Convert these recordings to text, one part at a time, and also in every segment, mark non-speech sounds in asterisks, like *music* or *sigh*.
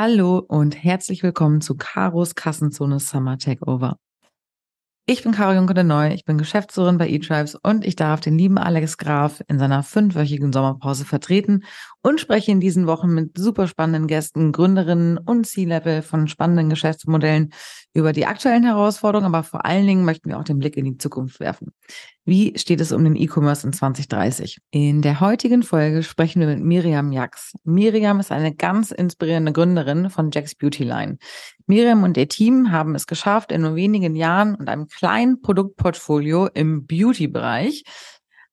Hallo und herzlich willkommen zu Karos Kassenzone Summer Takeover. Ich bin Caro Juncker de Neu, ich bin Geschäftsführerin bei eTribes und ich darf den lieben Alex Graf in seiner fünfwöchigen Sommerpause vertreten und spreche in diesen Wochen mit super spannenden Gästen, Gründerinnen und C-Level von spannenden Geschäftsmodellen über die aktuellen Herausforderungen, aber vor allen Dingen möchten wir auch den Blick in die Zukunft werfen. Wie steht es um den E-Commerce in 2030? In der heutigen Folge sprechen wir mit Miriam Jax. Miriam ist eine ganz inspirierende Gründerin von Jack's Beauty Line. Miriam und ihr Team haben es geschafft, in nur wenigen Jahren und einem kleinen Produktportfolio im Beauty-Bereich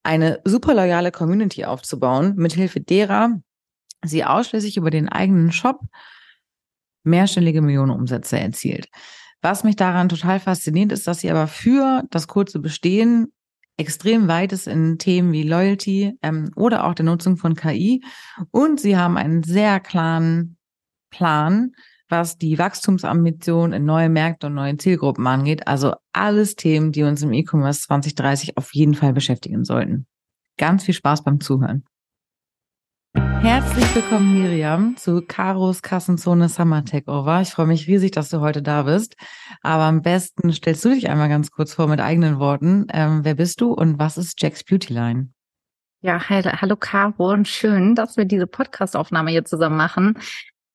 eine super loyale Community aufzubauen, mithilfe derer sie ausschließlich über den eigenen Shop mehrstellige Millionenumsätze erzielt. Was mich daran total fasziniert, ist, dass sie aber für das kurze Bestehen extrem weit ist in Themen wie Loyalty ähm, oder auch der Nutzung von KI. Und sie haben einen sehr klaren Plan, was die Wachstumsambition in neue Märkte und neue Zielgruppen angeht. Also alles Themen, die uns im E-Commerce 2030 auf jeden Fall beschäftigen sollten. Ganz viel Spaß beim Zuhören. Herzlich willkommen, Miriam, zu Karos Kassenzone Summer Takeover. Ich freue mich riesig, dass du heute da bist. Aber am besten stellst du dich einmal ganz kurz vor mit eigenen Worten. Ähm, wer bist du und was ist Jack's Beauty Line? Ja, hallo Caro und schön, dass wir diese Podcast-Aufnahme hier zusammen machen.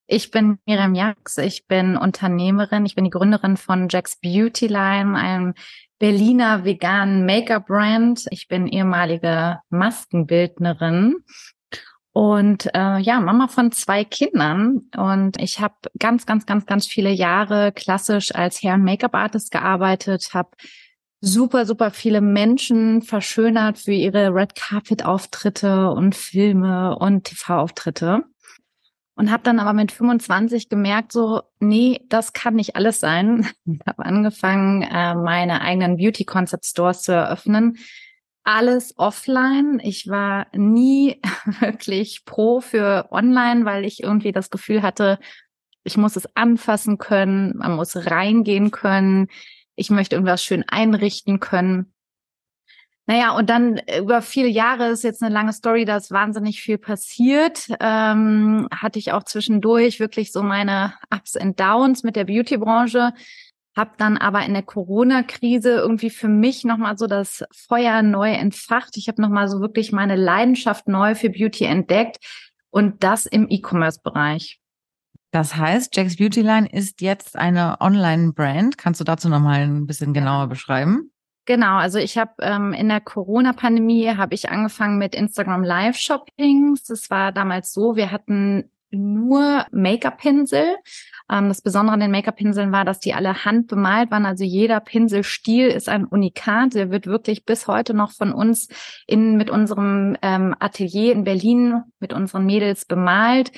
Ich bin Miriam Jax, ich bin Unternehmerin, ich bin die Gründerin von Jack's Beauty Line, einem Berliner veganen Make-up-Brand. Ich bin ehemalige Maskenbildnerin und äh, ja, Mama von zwei Kindern. Und ich habe ganz, ganz, ganz, ganz viele Jahre klassisch als Hair- und Make-up-Artist gearbeitet, habe super, super viele Menschen verschönert für ihre Red Carpet-Auftritte und Filme und TV-Auftritte. Und habe dann aber mit 25 gemerkt, so, nee, das kann nicht alles sein. *laughs* Habe angefangen, äh, meine eigenen Beauty-Concept-Stores zu eröffnen alles offline. Ich war nie *laughs* wirklich pro für online, weil ich irgendwie das Gefühl hatte, ich muss es anfassen können, man muss reingehen können, ich möchte irgendwas schön einrichten können. Naja, und dann über viele Jahre ist jetzt eine lange Story, da ist wahnsinnig viel passiert. Ähm, hatte ich auch zwischendurch wirklich so meine Ups and Downs mit der Beauty-Branche habe dann aber in der Corona-Krise irgendwie für mich nochmal so das Feuer neu entfacht. Ich habe nochmal so wirklich meine Leidenschaft neu für Beauty entdeckt und das im E-Commerce-Bereich. Das heißt, Jack's Beauty Line ist jetzt eine Online-Brand. Kannst du dazu nochmal ein bisschen genauer beschreiben? Genau, also ich habe ähm, in der Corona-Pandemie habe ich angefangen mit Instagram Live-Shoppings. Das war damals so, wir hatten nur Make-up-Pinsel. Ähm, das Besondere an den Make-up-Pinseln war, dass die alle handbemalt waren. Also jeder Pinselstil ist ein Unikat. Der wird wirklich bis heute noch von uns in, mit unserem ähm, Atelier in Berlin, mit unseren Mädels bemalt.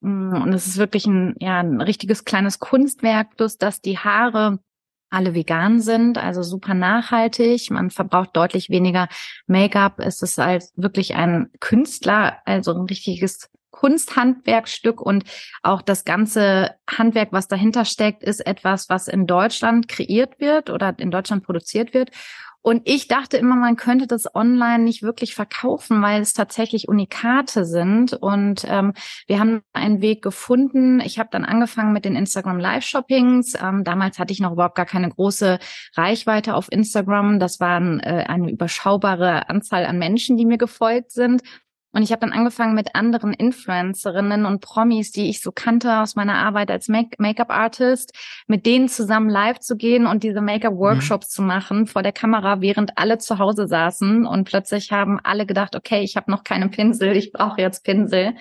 Mm, und es ist wirklich ein, ja, ein richtiges kleines Kunstwerk, plus dass die Haare alle vegan sind, also super nachhaltig. Man verbraucht deutlich weniger Make-up. Es ist halt wirklich ein Künstler, also ein richtiges Kunsthandwerkstück und auch das ganze Handwerk, was dahinter steckt, ist etwas, was in Deutschland kreiert wird oder in Deutschland produziert wird. Und ich dachte immer, man könnte das online nicht wirklich verkaufen, weil es tatsächlich Unikate sind. Und ähm, wir haben einen Weg gefunden. Ich habe dann angefangen mit den Instagram Live-Shoppings. Ähm, damals hatte ich noch überhaupt gar keine große Reichweite auf Instagram. Das waren äh, eine überschaubare Anzahl an Menschen, die mir gefolgt sind. Und ich habe dann angefangen mit anderen Influencerinnen und Promis, die ich so kannte aus meiner Arbeit als Make-up-Artist, mit denen zusammen live zu gehen und diese Make-up-Workshops mhm. zu machen vor der Kamera, während alle zu Hause saßen. Und plötzlich haben alle gedacht, okay, ich habe noch keinen Pinsel, ich brauche jetzt Pinsel.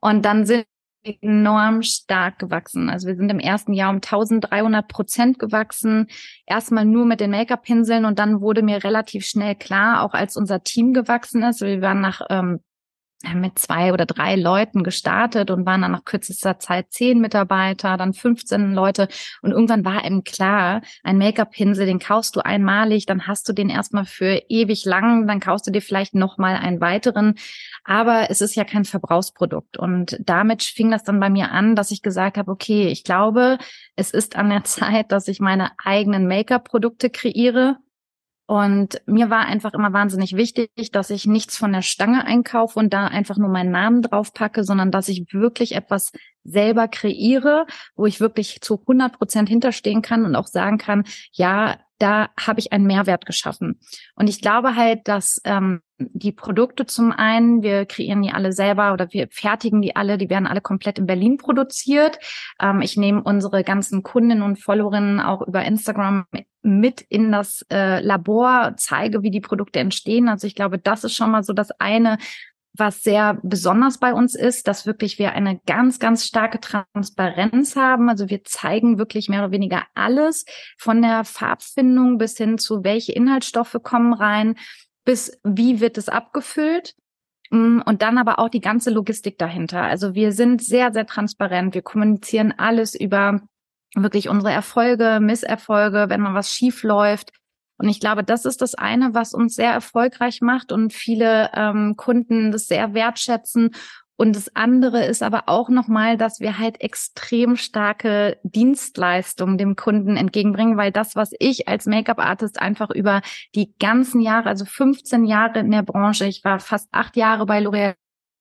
Und dann sind wir enorm stark gewachsen. Also wir sind im ersten Jahr um 1300 Prozent gewachsen. Erstmal nur mit den Make-up-Pinseln und dann wurde mir relativ schnell klar, auch als unser Team gewachsen ist, wir waren nach ähm, mit zwei oder drei Leuten gestartet und waren dann nach kürzester Zeit zehn Mitarbeiter, dann 15 Leute. Und irgendwann war eben klar, ein Make-up-Pinsel, den kaufst du einmalig, dann hast du den erstmal für ewig lang, dann kaufst du dir vielleicht nochmal einen weiteren, aber es ist ja kein Verbrauchsprodukt. Und damit fing das dann bei mir an, dass ich gesagt habe, okay, ich glaube, es ist an der *laughs* Zeit, dass ich meine eigenen Make-up-Produkte kreiere Und mir war einfach immer wahnsinnig wichtig, dass ich nichts von der Stange einkaufe und da einfach nur meinen Namen drauf packe, sondern dass ich wirklich etwas selber kreiere, wo ich wirklich zu 100 Prozent hinterstehen kann und auch sagen kann, ja, da habe ich einen Mehrwert geschaffen. Und ich glaube halt, dass ähm, die Produkte zum einen, wir kreieren die alle selber oder wir fertigen die alle, die werden alle komplett in Berlin produziert. Ähm, ich nehme unsere ganzen Kundinnen und Followerinnen auch über Instagram mit in das äh, Labor, zeige, wie die Produkte entstehen. Also ich glaube, das ist schon mal so das eine, was sehr besonders bei uns ist, dass wirklich wir eine ganz, ganz starke Transparenz haben. Also wir zeigen wirklich mehr oder weniger alles von der Farbfindung bis hin zu welche Inhaltsstoffe kommen rein, bis wie wird es abgefüllt. Mm, und dann aber auch die ganze Logistik dahinter. Also wir sind sehr, sehr transparent. Wir kommunizieren alles über wirklich unsere Erfolge, Misserfolge, wenn mal was schief läuft. Und ich glaube, das ist das eine, was uns sehr erfolgreich macht und viele ähm, Kunden das sehr wertschätzen. Und das andere ist aber auch nochmal, dass wir halt extrem starke Dienstleistungen dem Kunden entgegenbringen, weil das, was ich als Make-up-Artist einfach über die ganzen Jahre, also 15 Jahre in der Branche, ich war fast acht Jahre bei L'Oréal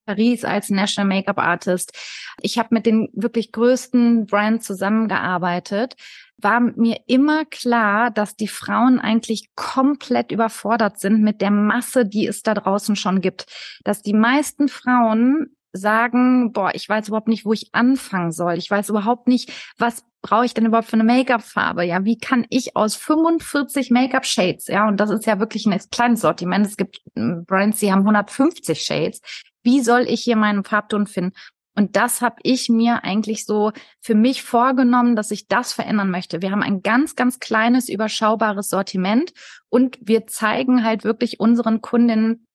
Paris als National Make-up Artist. Ich habe mit den wirklich größten Brands zusammengearbeitet war mir immer klar, dass die Frauen eigentlich komplett überfordert sind mit der Masse, die es da draußen schon gibt. Dass die meisten Frauen sagen, boah, ich weiß überhaupt nicht, wo ich anfangen soll. Ich weiß überhaupt nicht, was brauche ich denn überhaupt für eine Make-up-Farbe? Ja, wie kann ich aus 45 Make-up-Shades, ja, und das ist ja wirklich ein kleines Sortiment. Es gibt hm, Brands, die haben 150 Shades. Wie soll ich hier meinen Farbton finden? Und das habe ich mir eigentlich so für mich vorgenommen, dass ich das verändern möchte. Wir haben ein ganz, ganz kleines, überschaubares Sortiment und wir zeigen halt wirklich unseren Kundinnen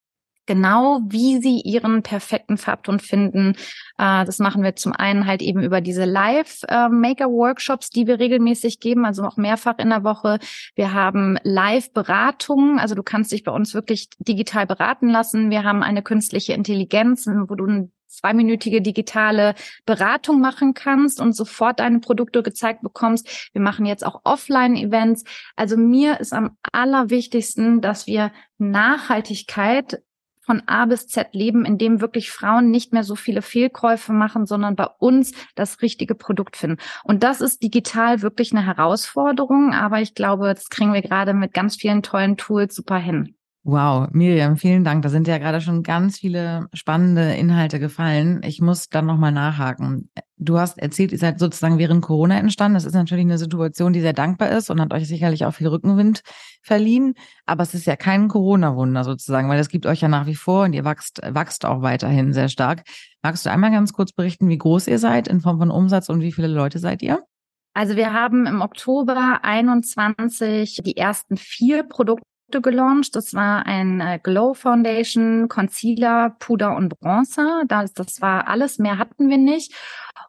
genau, wie sie ihren perfekten Farbton finden. Äh, das machen wir zum einen halt eben über diese Live-Maker-Workshops, die wir regelmäßig geben, also auch mehrfach in der Woche. Wir haben Live-Beratungen, also du kannst dich bei uns wirklich digital beraten lassen. Wir haben eine künstliche Intelligenz, wo du zweiminütige digitale Beratung machen kannst und sofort deine Produkte gezeigt bekommst. Wir machen jetzt auch Offline-Events. Also mir ist am allerwichtigsten, dass wir Nachhaltigkeit von A bis Z leben, in dem wirklich Frauen nicht mehr so viele Fehlkäufe machen, sondern bei uns das richtige Produkt finden. Und das ist digital wirklich eine Herausforderung, aber ich glaube, das kriegen wir gerade mit ganz vielen tollen Tools super hin. Wow, Miriam, vielen Dank. Da sind ja gerade schon ganz viele spannende Inhalte gefallen. Ich muss dann nochmal nachhaken. Du hast erzählt, ihr seid sozusagen während Corona entstanden. Das ist natürlich eine Situation, die sehr dankbar ist und hat euch sicherlich auch viel Rückenwind verliehen. Aber es ist ja kein Corona-Wunder sozusagen, weil es gibt euch ja nach wie vor und ihr wächst, wächst auch weiterhin sehr stark. Magst du einmal ganz kurz berichten, wie groß ihr seid in Form von Umsatz und wie viele Leute seid ihr? Also wir haben im Oktober 21 die ersten vier Produkte gelauncht. Das war ein äh, Glow Foundation, Concealer, Puder und Bronzer. Das, das war alles, mehr hatten wir nicht.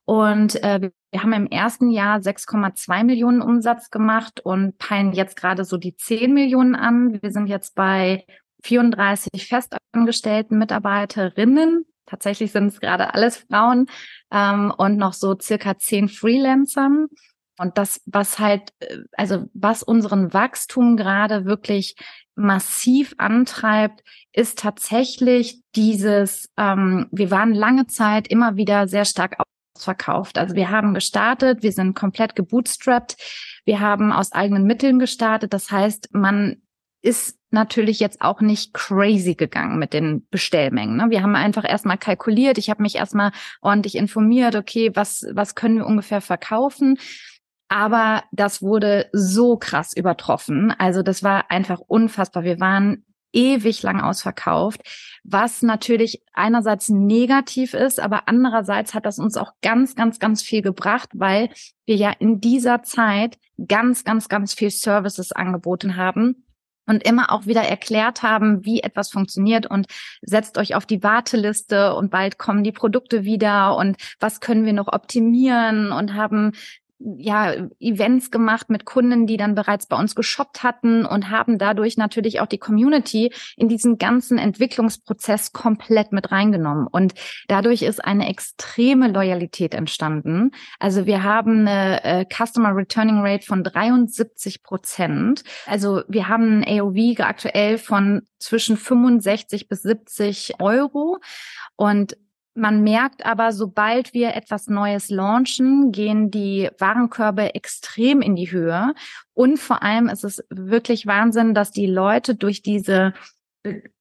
Und äh, wir haben im ersten Jahr 6,2 Millionen Umsatz gemacht und peilen jetzt gerade so die 10 Millionen an. Wir sind jetzt bei 34 festangestellten Mitarbeiterinnen. Tatsächlich sind es gerade alles Frauen ähm, und noch so circa 10 Freelancern. Und das, was halt, äh, also was unseren Wachstum gerade wirklich massiv antreibt, ist tatsächlich dieses, ähm, wir waren lange Zeit immer wieder sehr stark ausverkauft. Also wir haben gestartet, wir sind komplett gebootstrapped, wir haben aus eigenen Mitteln gestartet. Das heißt, man ist natürlich jetzt auch nicht crazy gegangen mit den Bestellmengen. Ne? Wir haben einfach erstmal kalkuliert, ich habe mich erstmal ordentlich informiert, okay, was, was können wir ungefähr verkaufen? Aber das wurde so krass übertroffen. Also das war einfach unfassbar. Wir waren ewig lang ausverkauft, was natürlich einerseits negativ ist, aber andererseits hat das uns auch ganz, ganz, ganz viel gebracht, weil wir ja in dieser Zeit ganz, ganz, ganz viel Services angeboten haben und immer auch wieder erklärt haben, wie etwas funktioniert und setzt euch auf die Warteliste und bald kommen die Produkte wieder und was können wir noch optimieren und haben ja, Events gemacht mit Kunden, die dann bereits bei uns geshoppt hatten und haben dadurch natürlich auch die Community in diesen ganzen Entwicklungsprozess komplett mit reingenommen. Und dadurch ist eine extreme Loyalität entstanden. Also wir haben eine äh, Customer Returning Rate von 73 Prozent. Also wir haben ein AOV aktuell von zwischen 65 bis 70 Euro. Und man merkt aber, sobald wir etwas Neues launchen, gehen die Warenkörbe extrem in die Höhe. Und vor allem ist es wirklich Wahnsinn, dass die Leute durch diese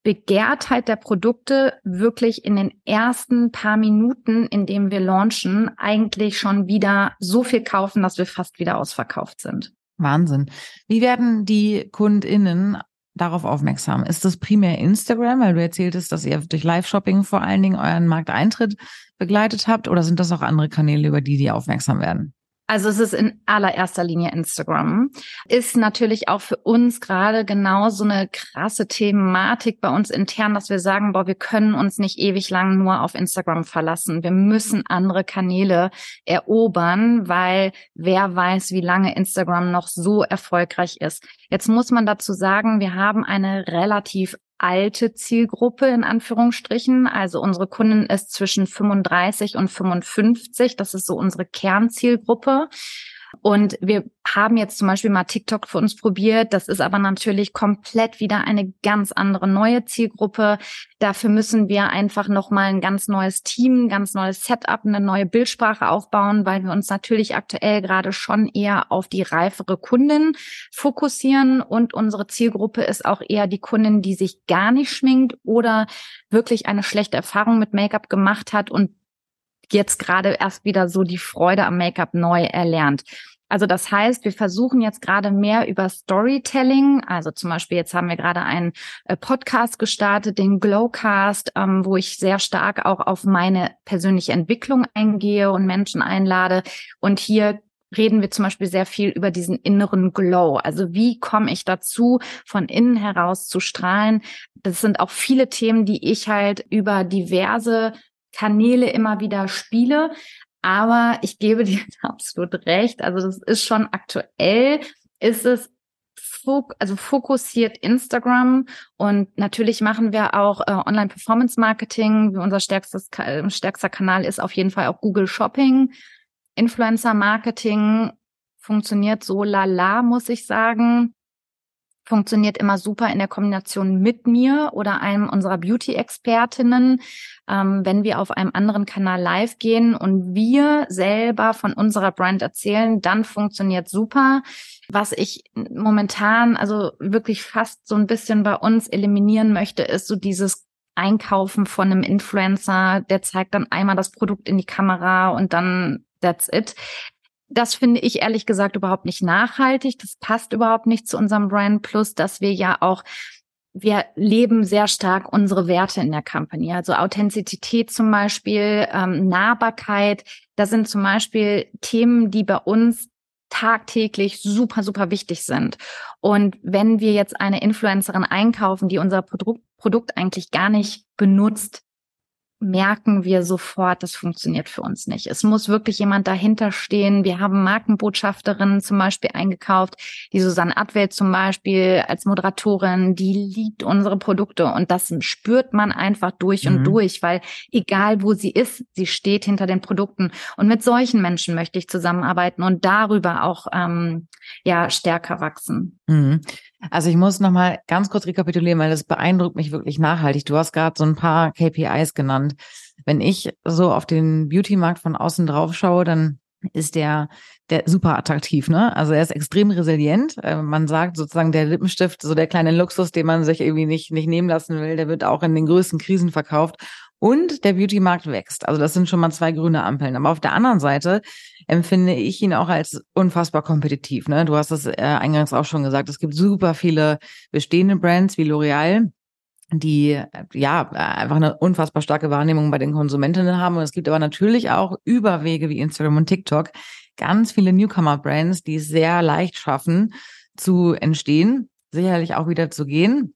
Begehrtheit der Produkte wirklich in den ersten paar Minuten, in dem wir launchen, eigentlich schon wieder so viel kaufen, dass wir fast wieder ausverkauft sind. Wahnsinn. Wie werden die KundInnen darauf aufmerksam? Ist das primär Instagram, weil du erzähltest, dass ihr durch Live-Shopping vor allen Dingen euren Markteintritt begleitet habt, oder sind das auch andere Kanäle, über die die aufmerksam werden? Also es ist in allererster Linie Instagram. Ist natürlich auch für uns gerade genau so eine krasse Thematik bei uns intern, dass wir sagen, boah, wir können uns nicht ewig lang nur auf Instagram verlassen. Wir müssen andere Kanäle erobern, weil wer weiß, wie lange Instagram noch so erfolgreich ist. Jetzt muss man dazu sagen, wir haben eine relativ alte Zielgruppe in Anführungsstrichen. Also unsere Kunden ist zwischen 35 und 55. Das ist so unsere Kernzielgruppe. Und wir haben jetzt zum Beispiel mal TikTok für uns probiert. Das ist aber natürlich komplett wieder eine ganz andere neue Zielgruppe. Dafür müssen wir einfach nochmal ein ganz neues Team, ein ganz neues Setup, eine neue Bildsprache aufbauen, weil wir uns natürlich aktuell gerade schon eher auf die reifere Kundin fokussieren. Und unsere Zielgruppe ist auch eher die Kundin, die sich gar nicht schminkt oder wirklich eine schlechte Erfahrung mit Make-up gemacht hat und jetzt gerade erst wieder so die Freude am Make-up neu erlernt. Also das heißt, wir versuchen jetzt gerade mehr über Storytelling. Also zum Beispiel jetzt haben wir gerade einen äh, Podcast gestartet, den Glowcast, ähm, wo ich sehr stark auch auf meine persönliche Entwicklung eingehe und Menschen einlade. Und hier reden wir zum Beispiel sehr viel über diesen inneren Glow. Also wie komme ich dazu, von innen heraus zu strahlen? Das sind auch viele Themen, die ich halt über diverse Kanäle immer wieder spiele. Aber ich gebe dir *laughs* absolut recht. Also das ist schon aktuell, ist es also fokussiert Instagram und natürlich machen wir auch äh, Online-Performance-Marketing. Unser stärkstes, stärkster Kanal ist auf jeden Fall auch Google Shopping. Influencer-Marketing funktioniert so lala, muss ich sagen funktioniert immer super in der Kombination mit mir oder einem unserer Beauty-Expertinnen, ähm, wenn wir auf einem anderen Kanal live gehen und wir selber von unserer Brand erzählen, dann funktioniert super. Was ich momentan also wirklich fast so ein bisschen bei uns eliminieren möchte, ist so dieses Einkaufen von einem Influencer, der zeigt dann einmal das Produkt in die Kamera und dann that's it. Das finde ich ehrlich gesagt überhaupt nicht nachhaltig. Das passt überhaupt nicht zu unserem Brand Plus, dass wir ja auch wir leben sehr stark unsere Werte in der Company. Also Authentizität zum Beispiel, ähm, Nahbarkeit. Das sind zum Beispiel Themen, die bei uns tagtäglich super, super wichtig sind. Und wenn wir jetzt eine Influencerin einkaufen, die unser Produkt, Produkt eigentlich gar nicht benutzt, merken wir sofort, das funktioniert für uns nicht. Es muss wirklich jemand dahinter stehen. Wir haben Markenbotschafterinnen zum Beispiel eingekauft, die Susanne Adwelt zum Beispiel als Moderatorin, die liebt unsere Produkte und das spürt man einfach durch mhm. und durch, weil egal wo sie ist, sie steht hinter den Produkten und mit solchen Menschen möchte ich zusammenarbeiten und darüber auch ähm, ja stärker wachsen. Mhm. Also ich muss noch mal ganz kurz rekapitulieren, weil das beeindruckt mich wirklich nachhaltig. Du hast gerade so ein paar KPIs genannt. Wenn ich so auf den Beauty-Markt von außen drauf schaue, dann ist der der super attraktiv, ne? Also er ist extrem resilient. Äh, man sagt sozusagen der Lippenstift, so der kleine Luxus, den man sich irgendwie nicht nicht nehmen lassen will, der wird auch in den größten Krisen verkauft. Und der Beauty-Markt wächst. Also das sind schon mal zwei grüne Ampeln. Aber auf der anderen Seite empfinde ich ihn auch als unfassbar kompetitiv. Ne? Du hast es äh, eingangs auch schon gesagt. Es gibt super viele bestehende Brands wie L'Oreal, die ja einfach eine unfassbar starke Wahrnehmung bei den Konsumentinnen haben. Und es gibt aber natürlich auch Überwege wie Instagram und TikTok ganz viele Newcomer-Brands, die es sehr leicht schaffen zu entstehen, sicherlich auch wieder zu gehen.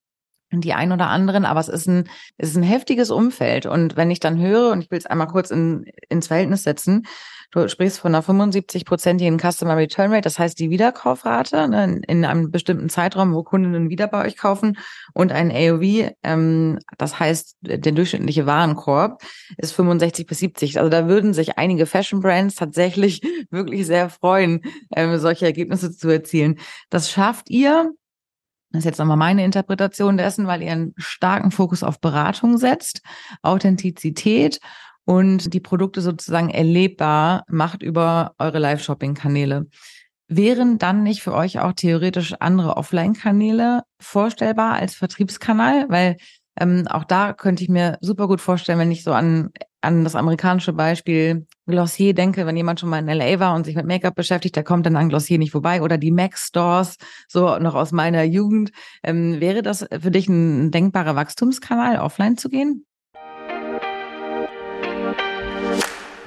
Die ein oder anderen, aber es ist ein, es ist ein heftiges Umfeld. Und wenn ich dann höre, und ich will es einmal kurz in, ins Verhältnis setzen, du sprichst von einer 75-prozentigen Customer Return Rate, das heißt die Wiederkaufrate ne, in, in, einem bestimmten Zeitraum, wo Kundinnen wieder bei euch kaufen und ein AOV, ähm, das heißt der durchschnittliche Warenkorb ist 65 bis 70. Also da würden sich einige Fashion Brands tatsächlich *laughs* wirklich sehr freuen, ähm, solche Ergebnisse zu erzielen. Das schafft ihr das ist jetzt nochmal meine Interpretation dessen, weil ihr einen starken Fokus auf Beratung setzt, Authentizität und die Produkte sozusagen erlebbar macht über eure Live-Shopping-Kanäle. Wären dann nicht für euch auch theoretisch andere Offline-Kanäle vorstellbar als Vertriebskanal? Weil ähm, auch da könnte ich mir super gut vorstellen, wenn ich so an, an das amerikanische Beispiel Glossier denke, wenn jemand schon mal in LA war und sich mit Make-up beschäftigt, der kommt dann an Glossier nicht vorbei oder die Mac Stores, so noch aus meiner Jugend. Ähm, wäre das für dich ein denkbarer Wachstumskanal, offline zu gehen?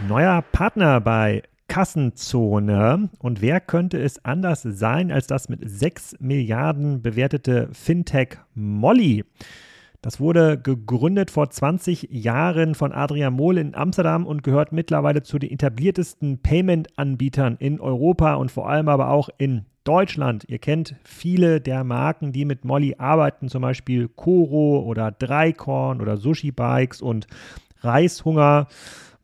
Neuer Partner bei Kassenzone. Und wer könnte es anders sein als das mit 6 Milliarden bewertete Fintech Molly? Das wurde gegründet vor 20 Jahren von Adrian Mohl in Amsterdam und gehört mittlerweile zu den etabliertesten Payment-Anbietern in Europa und vor allem aber auch in Deutschland. Ihr kennt viele der Marken, die mit Molly arbeiten, zum Beispiel Koro oder Dreikorn oder Sushi Bikes und Reishunger.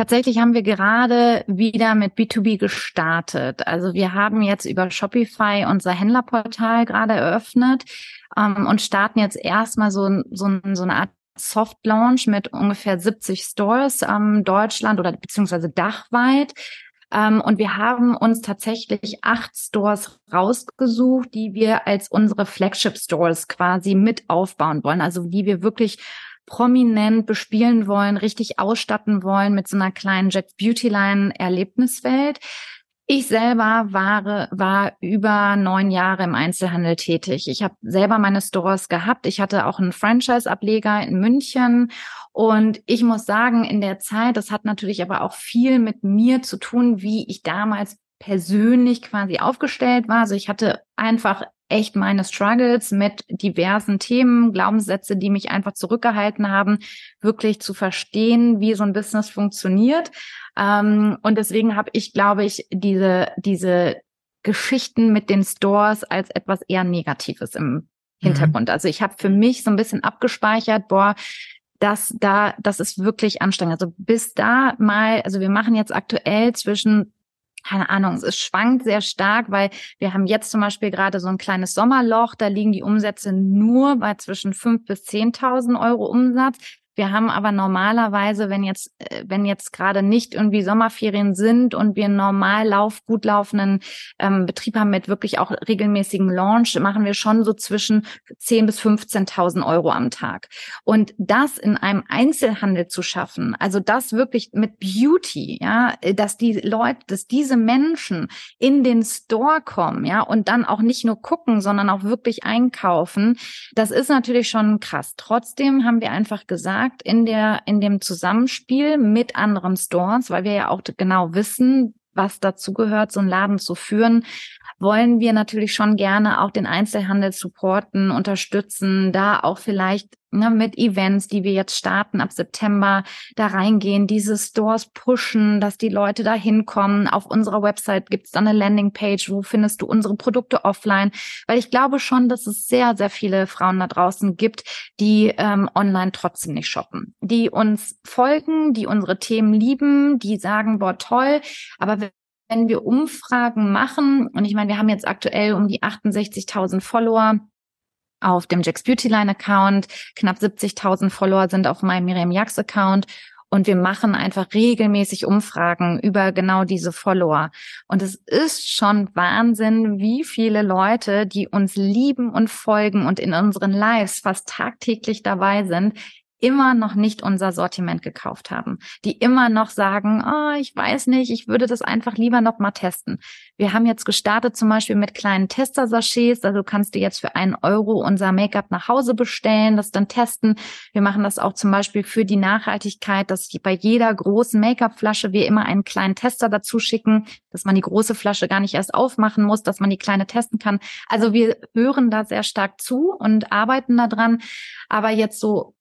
Tatsächlich haben wir gerade wieder mit B2B gestartet. Also wir haben jetzt über Shopify unser Händlerportal gerade eröffnet ähm, und starten jetzt erstmal so, so, so eine Art Soft Launch mit ungefähr 70 Stores ähm, Deutschland oder beziehungsweise dachweit. Ähm, und wir haben uns tatsächlich acht Stores rausgesucht, die wir als unsere Flagship Stores quasi mit aufbauen wollen. Also die wir wirklich prominent bespielen wollen, richtig ausstatten wollen mit so einer kleinen Jet Beauty Line Erlebniswelt. Ich selber war, war über neun Jahre im Einzelhandel tätig. Ich habe selber meine Stores gehabt. Ich hatte auch einen Franchise-Ableger in München. Und ich muss sagen, in der Zeit, das hat natürlich aber auch viel mit mir zu tun, wie ich damals persönlich quasi aufgestellt war. Also ich hatte einfach echt meine Struggles mit diversen Themen, Glaubenssätze, die mich einfach zurückgehalten haben, wirklich zu verstehen, wie so ein Business funktioniert. Ähm, und deswegen habe ich, glaube ich, diese, diese Geschichten mit den Stores als etwas eher Negatives im mhm. Hintergrund. Mhm. Also ich habe für mich so ein bisschen abgespeichert, boah, das da, das ist wirklich anstrengend. Also bis da mal, also wir machen jetzt aktuell zwischen keine Ahnung, es schwankt sehr stark, weil wir haben jetzt zum Beispiel gerade so ein kleines Sommerloch, da liegen die Umsätze nur bei zwischen fünf bis zehntausend Euro Umsatz. Wir haben aber normalerweise, wenn jetzt, äh, wenn jetzt gerade nicht irgendwie Sommerferien sind und wir normal lauf, gut laufenden ähm, Betrieb haben mit wirklich auch regelmäßigen Launch, machen wir schon so zwischen 10 bis 15.000 Euro am Tag. Und das in einem Einzelhandel zu schaffen, also das wirklich mit Beauty, ja, dass die Leute, dass diese Menschen in den Store kommen, ja, und dann auch nicht nur gucken, sondern auch wirklich einkaufen, das ist natürlich schon krass. Trotzdem haben wir einfach gesagt, gesagt, in der, in dem Zusammenspiel mit anderen Stores, weil wir ja auch genau wissen, was dazu gehört, so einen Laden zu führen, wollen wir natürlich schon gerne auch den Einzelhandel supporten, unterstützen, da auch vielleicht ne, mit Events, die wir jetzt starten ab September, da reingehen, diese Stores pushen, dass die Leute da hinkommen. Auf unserer Website gibt es dann eine Landingpage, wo findest du unsere Produkte offline, weil ich glaube schon, dass es sehr, sehr viele Frauen da draußen gibt, die ähm, online trotzdem nicht shoppen, die uns folgen, die unsere Themen lieben, die sagen, boah, toll, aber wenn wir Umfragen machen, und ich meine, wir haben jetzt aktuell um die 68.000 Follower, auf dem Jax Beautyline Account. Knapp 70.000 Follower sind auf meinem Miriam Jax Account. Und wir machen einfach regelmäßig Umfragen über genau diese Follower. Und es ist schon Wahnsinn, wie viele Leute, die uns lieben und folgen und in unseren Lives fast tagtäglich dabei sind, immer noch nicht unser Sortiment gekauft haben, die immer noch sagen, oh, ich weiß nicht, ich würde das einfach lieber noch mal testen. Wir haben jetzt gestartet zum Beispiel mit kleinen Tester-Sachets, also kannst du jetzt für einen Euro unser Make-up nach Hause bestellen, das dann testen. Wir machen das auch zum Beispiel für die Nachhaltigkeit, dass bei jeder großen Make-up-Flasche wir immer einen kleinen Tester dazu schicken, dass man die große Flasche gar nicht erst aufmachen muss, dass man die kleine testen kann. Also wir hören da sehr stark zu und arbeiten daran. Aber jetzt so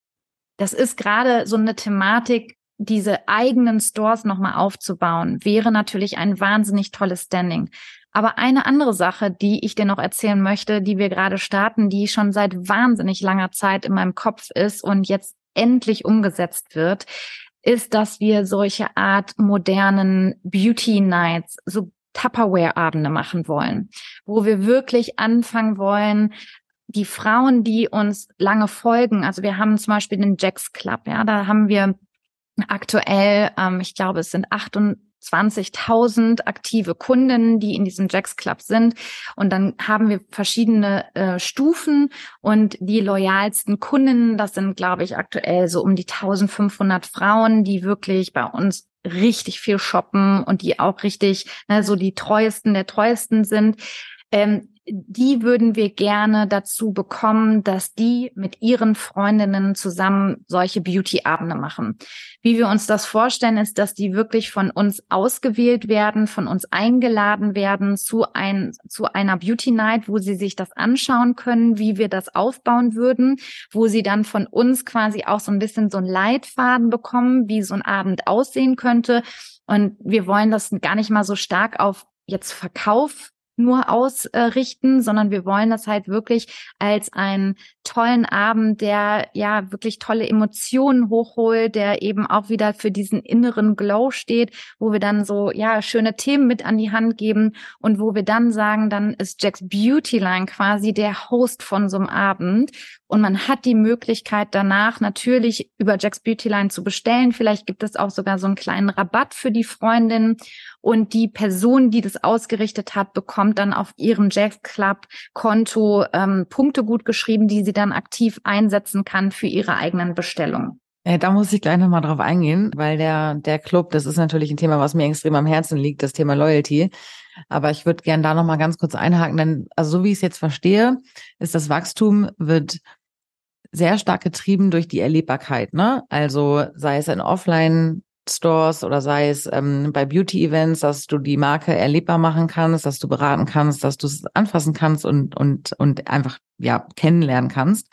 das ist gerade so eine Thematik, diese eigenen Stores nochmal aufzubauen, wäre natürlich ein wahnsinnig tolles Standing. Aber eine andere Sache, die ich dir noch erzählen möchte, die wir gerade starten, die schon seit wahnsinnig langer Zeit in meinem Kopf ist und jetzt endlich umgesetzt wird, ist, dass wir solche Art modernen Beauty Nights, so Tupperware-Abende machen wollen, wo wir wirklich anfangen wollen, die Frauen, die uns lange folgen, also wir haben zum Beispiel den Jacks Club, ja, da haben wir aktuell, ähm, ich glaube, es sind 28.000 aktive Kunden, die in diesem Jacks Club sind. Und dann haben wir verschiedene äh, Stufen und die loyalsten Kunden, das sind, glaube ich, aktuell so um die 1500 Frauen, die wirklich bei uns richtig viel shoppen und die auch richtig ne, so die treuesten der treuesten sind. Ähm, die würden wir gerne dazu bekommen, dass die mit ihren Freundinnen zusammen solche Beauty-Abende machen. Wie wir uns das vorstellen, ist, dass die wirklich von uns ausgewählt werden, von uns eingeladen werden zu, ein, zu einer Beauty Night, wo sie sich das anschauen können, wie wir das aufbauen würden, wo sie dann von uns quasi auch so ein bisschen so ein Leitfaden bekommen, wie so ein Abend aussehen könnte. Und wir wollen das gar nicht mal so stark auf jetzt Verkauf nur ausrichten, sondern wir wollen das halt wirklich als einen tollen Abend, der ja wirklich tolle Emotionen hochholt, der eben auch wieder für diesen inneren Glow steht, wo wir dann so ja schöne Themen mit an die Hand geben und wo wir dann sagen, dann ist Jacks Beautyline quasi der Host von so einem Abend und man hat die Möglichkeit danach natürlich über Jacks Beautyline zu bestellen. Vielleicht gibt es auch sogar so einen kleinen Rabatt für die Freundin und die Person, die das ausgerichtet hat, bekommt dann auf ihrem Jacks Club Konto ähm, Punkte gut geschrieben, die sie dann aktiv einsetzen kann für ihre eigenen Bestellungen. Ja, da muss ich gleich nochmal drauf eingehen, weil der, der Club, das ist natürlich ein Thema, was mir extrem am Herzen liegt, das Thema Loyalty. Aber ich würde gerne da nochmal ganz kurz einhaken, denn also so wie ich es jetzt verstehe, ist das Wachstum wird sehr stark getrieben durch die Erlebbarkeit, ne? Also sei es in Offline-Stores oder sei es ähm, bei Beauty-Events, dass du die Marke erlebbar machen kannst, dass du beraten kannst, dass du es anfassen kannst und, und, und einfach ja kennenlernen kannst.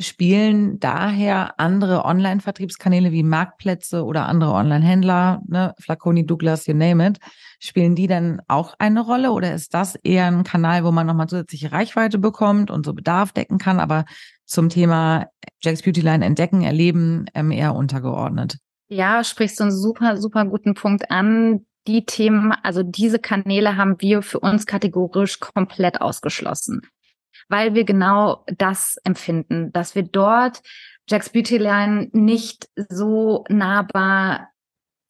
Spielen daher andere Online-Vertriebskanäle wie Marktplätze oder andere Online-Händler, ne, Flaconi, Douglas, you name it, spielen die dann auch eine Rolle oder ist das eher ein Kanal, wo man nochmal zusätzliche Reichweite bekommt und so Bedarf decken kann, aber zum Thema Jack's Beauty Line entdecken, erleben, ähm, eher untergeordnet. Ja, sprichst du einen super, super guten Punkt an. Die Themen, also diese Kanäle haben wir für uns kategorisch komplett ausgeschlossen, weil wir genau das empfinden, dass wir dort Jack's Beauty Line nicht so nahbar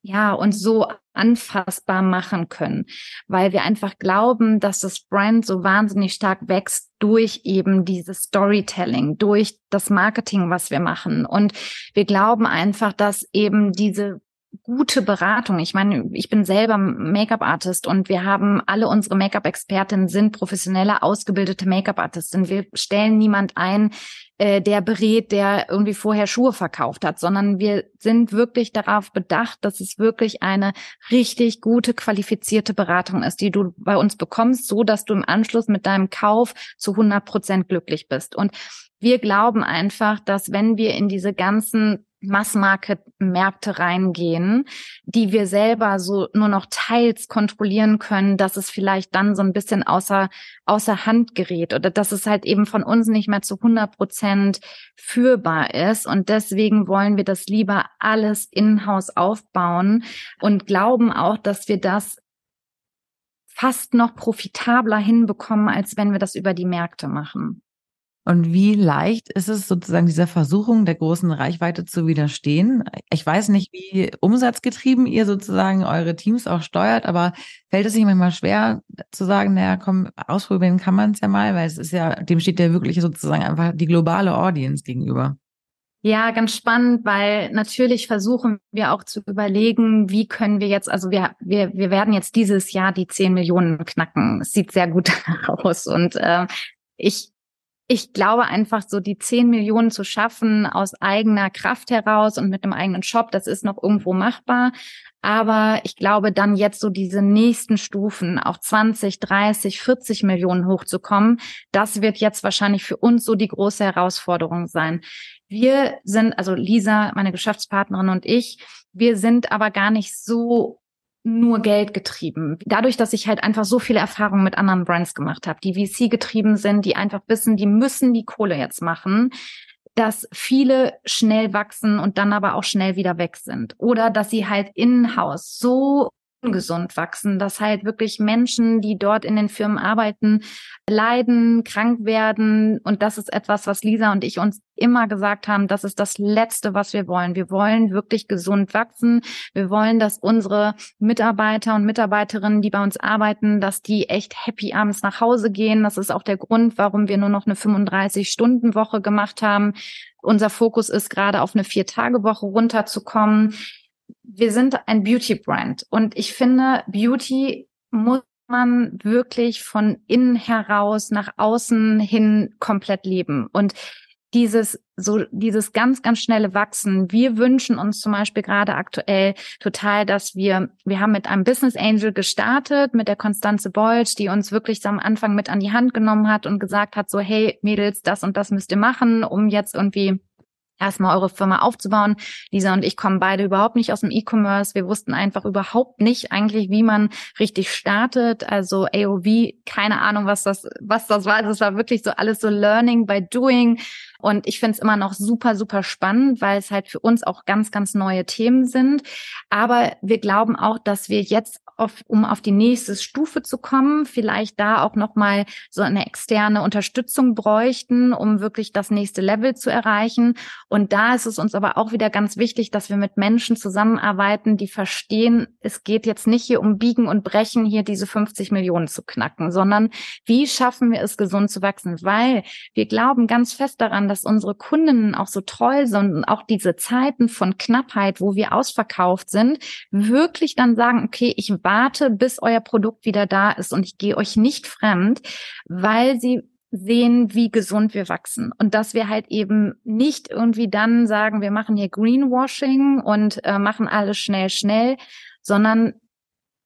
ja, und so anfassbar machen können, weil wir einfach glauben, dass das Brand so wahnsinnig stark wächst durch eben dieses Storytelling, durch das Marketing, was wir machen. Und wir glauben einfach, dass eben diese gute Beratung. Ich meine, ich bin selber Make-up-Artist und wir haben alle unsere Make-up-Expertinnen sind professionelle, ausgebildete Make-up-Artistinnen. Wir stellen niemand ein, äh, der berät, der irgendwie vorher Schuhe verkauft hat, sondern wir sind wirklich darauf bedacht, dass es wirklich eine richtig gute, qualifizierte Beratung ist, die du bei uns bekommst, so dass du im Anschluss mit deinem Kauf zu 100 Prozent glücklich bist. Und wir glauben einfach, dass wenn wir in diese ganzen Mass-Market-Märkte reingehen, die wir selber so nur noch teils kontrollieren können, dass es vielleicht dann so ein bisschen außer, außer Hand gerät oder dass es halt eben von uns nicht mehr zu 100 Prozent führbar ist. Und deswegen wollen wir das lieber alles in-house aufbauen und glauben auch, dass wir das fast noch profitabler hinbekommen, als wenn wir das über die Märkte machen. Und wie leicht ist es sozusagen dieser Versuchung der großen Reichweite zu widerstehen? Ich weiß nicht, wie umsatzgetrieben ihr sozusagen eure Teams auch steuert, aber fällt es sich manchmal schwer zu sagen, naja, komm, ausprobieren kann man es ja mal, weil es ist ja, dem steht ja wirklich sozusagen einfach die globale Audience gegenüber. Ja, ganz spannend, weil natürlich versuchen wir auch zu überlegen, wie können wir jetzt, also wir, wir, wir werden jetzt dieses Jahr die 10 Millionen knacken. Es sieht sehr gut *laughs* aus. Und äh, ich ich glaube einfach so die 10 Millionen zu schaffen aus eigener Kraft heraus und mit einem eigenen Shop, das ist noch irgendwo machbar. Aber ich glaube dann jetzt so diese nächsten Stufen auf 20, 30, 40 Millionen hochzukommen, das wird jetzt wahrscheinlich für uns so die große Herausforderung sein. Wir sind, also Lisa, meine Geschäftspartnerin und ich, wir sind aber gar nicht so nur Geld getrieben. Dadurch, dass ich halt einfach so viele Erfahrungen mit anderen Brands gemacht habe, die VC getrieben sind, die einfach wissen, die müssen die Kohle jetzt machen, dass viele schnell wachsen und dann aber auch schnell wieder weg sind. Oder dass sie halt in-house so ungesund wachsen, dass halt wirklich Menschen, die dort in den Firmen arbeiten, leiden, krank werden. Und das ist etwas, was Lisa und ich uns immer gesagt haben, das ist das Letzte, was wir wollen. Wir wollen wirklich gesund wachsen. Wir wollen, dass unsere Mitarbeiter und Mitarbeiterinnen, die bei uns arbeiten, dass die echt happy abends nach Hause gehen. Das ist auch der Grund, warum wir nur noch eine 35-Stunden-Woche gemacht haben. Unser Fokus ist gerade auf eine Vier-Tage-Woche runterzukommen wir sind ein Beauty-Brand und ich finde, Beauty muss man wirklich von innen heraus nach außen hin komplett leben. Und dieses so dieses ganz ganz schnelle Wachsen. Wir wünschen uns zum Beispiel gerade aktuell total, dass wir wir haben mit einem Business Angel gestartet mit der Konstanze Bolsch, die uns wirklich am Anfang mit an die Hand genommen hat und gesagt hat so hey Mädels, das und das müsst ihr machen, um jetzt irgendwie erstmal eure Firma aufzubauen. Lisa und ich kommen beide überhaupt nicht aus dem E-Commerce. Wir wussten einfach überhaupt nicht eigentlich, wie man richtig startet. Also AOV, keine Ahnung, was das, was das war. Das war wirklich so alles so Learning by Doing. Und ich finde es immer noch super, super spannend, weil es halt für uns auch ganz, ganz neue Themen sind. Aber wir glauben auch, dass wir jetzt auf, um auf die nächste Stufe zu kommen, vielleicht da auch nochmal so eine externe Unterstützung bräuchten, um wirklich das nächste Level zu erreichen. Und da ist es uns aber auch wieder ganz wichtig, dass wir mit Menschen zusammenarbeiten, die verstehen, es geht jetzt nicht hier um Biegen und Brechen, hier diese 50 Millionen zu knacken, sondern wie schaffen wir es, gesund zu wachsen? Weil wir glauben ganz fest daran, dass unsere Kundinnen auch so treu sind und auch diese Zeiten von Knappheit, wo wir ausverkauft sind, wirklich dann sagen, okay, ich warte, bis euer Produkt wieder da ist und ich gehe euch nicht fremd, weil sie sehen, wie gesund wir wachsen. Und dass wir halt eben nicht irgendwie dann sagen, wir machen hier Greenwashing und äh, machen alles schnell, schnell, sondern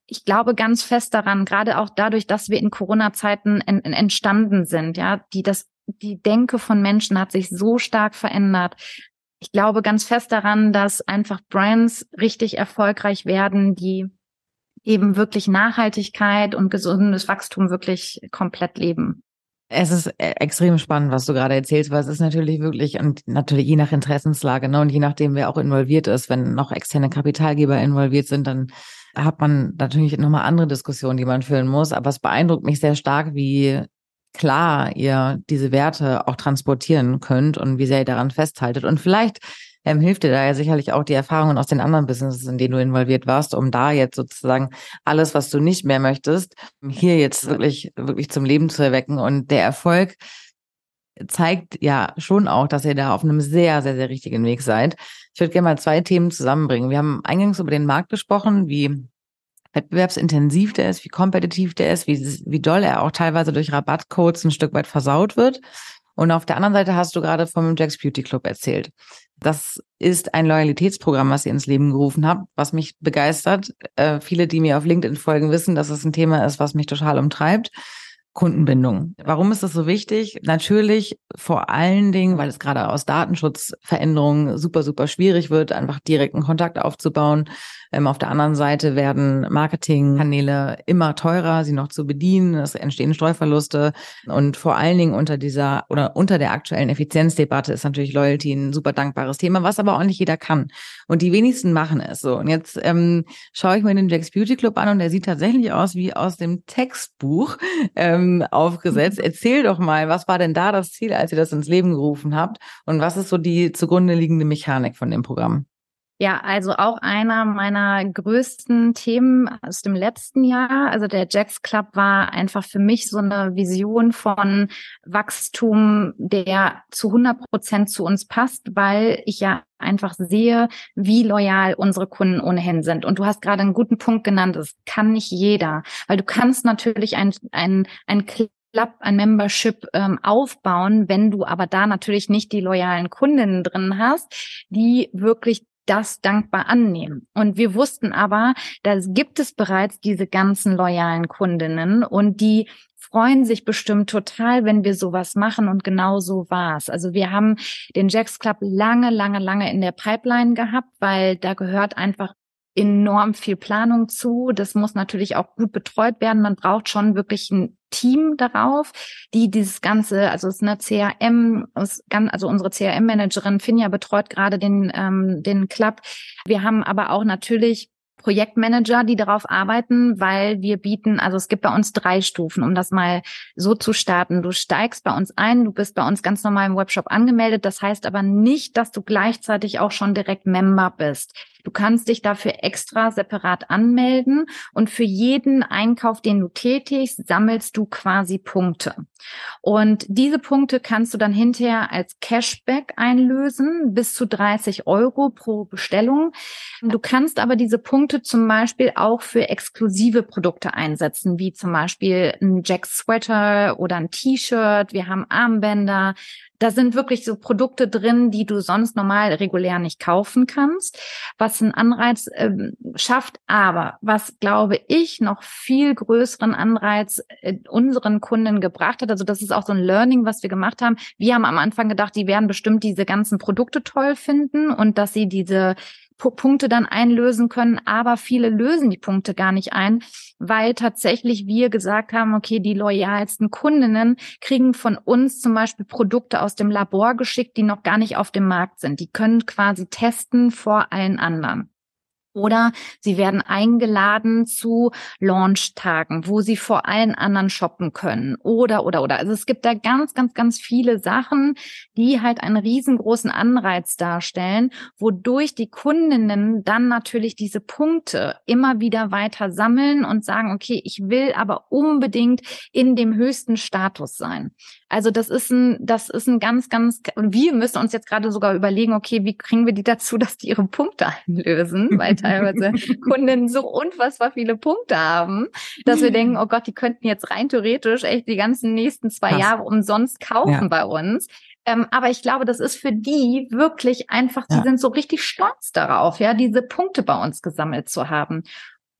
ich glaube ganz fest daran, gerade auch dadurch, dass wir in Corona-Zeiten en entstanden sind, ja, die das, die Denke von Menschen hat sich so stark verändert. Ich glaube ganz fest daran, dass einfach Brands richtig erfolgreich werden, die eben wirklich Nachhaltigkeit und gesundes Wachstum wirklich komplett leben. Es ist äh, extrem spannend, was du gerade erzählst, weil es ist natürlich wirklich und natürlich je nach Interessenslage, ne, und je nachdem, wer auch involviert ist, wenn noch externe Kapitalgeber involviert sind, dann hat man natürlich nochmal andere Diskussionen, die man führen muss. Aber es beeindruckt mich sehr stark, wie klar ihr diese Werte auch transportieren könnt und wie sehr ihr daran festhaltet. Und vielleicht ähm, hilft dir da ja sicherlich auch die Erfahrungen aus den anderen Businesses, in denen du involviert warst, um da jetzt sozusagen alles, was du nicht mehr möchtest, hier jetzt wirklich, wirklich zum Leben zu erwecken. Und der Erfolg zeigt ja schon auch, dass ihr da auf einem sehr, sehr, sehr richtigen Weg seid. Ich würde gerne mal zwei Themen zusammenbringen. Wir haben eingangs über den Markt gesprochen, wie wettbewerbsintensiv der ist, wie kompetitiv der ist, wie, wie doll er auch teilweise durch Rabattcodes ein Stück weit versaut wird. Und auf der anderen Seite hast du gerade vom Jack's Beauty Club erzählt. Das ist ein Loyalitätsprogramm, was ihr ins Leben gerufen habt, was mich begeistert. Äh, viele, die mir auf LinkedIn folgen, wissen, dass es ein Thema ist, was mich total umtreibt. Kundenbindung. Warum ist das so wichtig? Natürlich vor allen Dingen, weil es gerade aus Datenschutzveränderungen super, super schwierig wird, einfach direkten Kontakt aufzubauen. Ähm, auf der anderen Seite werden Marketingkanäle immer teurer, sie noch zu bedienen. Es entstehen Streuverluste. Und vor allen Dingen unter dieser oder unter der aktuellen Effizienzdebatte ist natürlich Loyalty ein super dankbares Thema, was aber auch nicht jeder kann. Und die wenigsten machen es so. Und jetzt ähm, schaue ich mir den Jack's Beauty Club an und der sieht tatsächlich aus wie aus dem Textbuch ähm, aufgesetzt. *laughs* Erzähl doch mal, was war denn da das Ziel, als ihr das ins Leben gerufen habt? Und was ist so die zugrunde liegende Mechanik von dem Programm? Ja, also auch einer meiner größten Themen aus dem letzten Jahr. Also der Jacks Club war einfach für mich so eine Vision von Wachstum, der zu 100 Prozent zu uns passt, weil ich ja einfach sehe, wie loyal unsere Kunden ohnehin sind. Und du hast gerade einen guten Punkt genannt, das kann nicht jeder, weil du kannst natürlich ein, ein, ein Club ein Membership ähm, aufbauen, wenn du aber da natürlich nicht die loyalen Kundinnen drin hast, die wirklich das dankbar annehmen. Und wir wussten aber, da gibt es bereits diese ganzen loyalen Kundinnen und die freuen sich bestimmt total, wenn wir sowas machen und genau so war's. Also wir haben den Jacks Club lange, lange, lange in der Pipeline gehabt, weil da gehört einfach enorm viel Planung zu. Das muss natürlich auch gut betreut werden. Man braucht schon wirklich ein Team darauf, die dieses Ganze, also es ist eine CRM, also unsere CRM-Managerin Finja betreut gerade den, ähm, den Club. Wir haben aber auch natürlich Projektmanager, die darauf arbeiten, weil wir bieten, also es gibt bei uns drei Stufen, um das mal so zu starten. Du steigst bei uns ein, du bist bei uns ganz normal im Webshop angemeldet. Das heißt aber nicht, dass du gleichzeitig auch schon direkt Member bist. Du kannst dich dafür extra separat anmelden und für jeden Einkauf, den du tätigst, sammelst du quasi Punkte. Und diese Punkte kannst du dann hinterher als Cashback einlösen, bis zu 30 Euro pro Bestellung. Du kannst aber diese Punkte zum Beispiel auch für exklusive Produkte einsetzen, wie zum Beispiel ein Jack Sweater oder ein T-Shirt. Wir haben Armbänder, da sind wirklich so Produkte drin, die du sonst normal regulär nicht kaufen kannst, was einen Anreiz äh, schafft. Aber was, glaube ich, noch viel größeren Anreiz äh, unseren Kunden gebracht hat, also das ist auch so ein Learning, was wir gemacht haben. Wir haben am Anfang gedacht, die werden bestimmt diese ganzen Produkte toll finden und dass sie diese Punkte dann einlösen können, aber viele lösen die Punkte gar nicht ein, weil tatsächlich wir gesagt haben, okay, die loyalsten Kundinnen kriegen von uns zum Beispiel Produkte aus dem Labor geschickt, die noch gar nicht auf dem Markt sind. Die können quasi testen vor allen anderen. Oder sie werden eingeladen zu Launchtagen, wo sie vor allen anderen shoppen können. Oder, oder, oder. Also es gibt da ganz, ganz, ganz viele Sachen, die halt einen riesengroßen Anreiz darstellen, wodurch die Kundinnen dann natürlich diese Punkte immer wieder weiter sammeln und sagen, okay, ich will aber unbedingt in dem höchsten Status sein. Also das ist ein, das ist ein ganz, ganz, wir müssen uns jetzt gerade sogar überlegen, okay, wie kriegen wir die dazu, dass die ihre Punkte einlösen, weil teilweise *laughs* Kunden so unfassbar viele Punkte haben, dass wir denken, oh Gott, die könnten jetzt rein theoretisch echt die ganzen nächsten zwei Krass. Jahre umsonst kaufen ja. bei uns. Ähm, aber ich glaube, das ist für die wirklich einfach, die ja. sind so richtig stolz darauf, ja, diese Punkte bei uns gesammelt zu haben.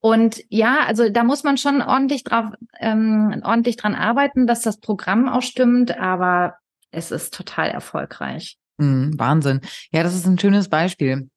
Und ja, also da muss man schon ordentlich drauf, ähm, ordentlich dran arbeiten, dass das Programm auch stimmt, aber es ist total erfolgreich. Mhm, Wahnsinn. Ja, das ist ein schönes Beispiel,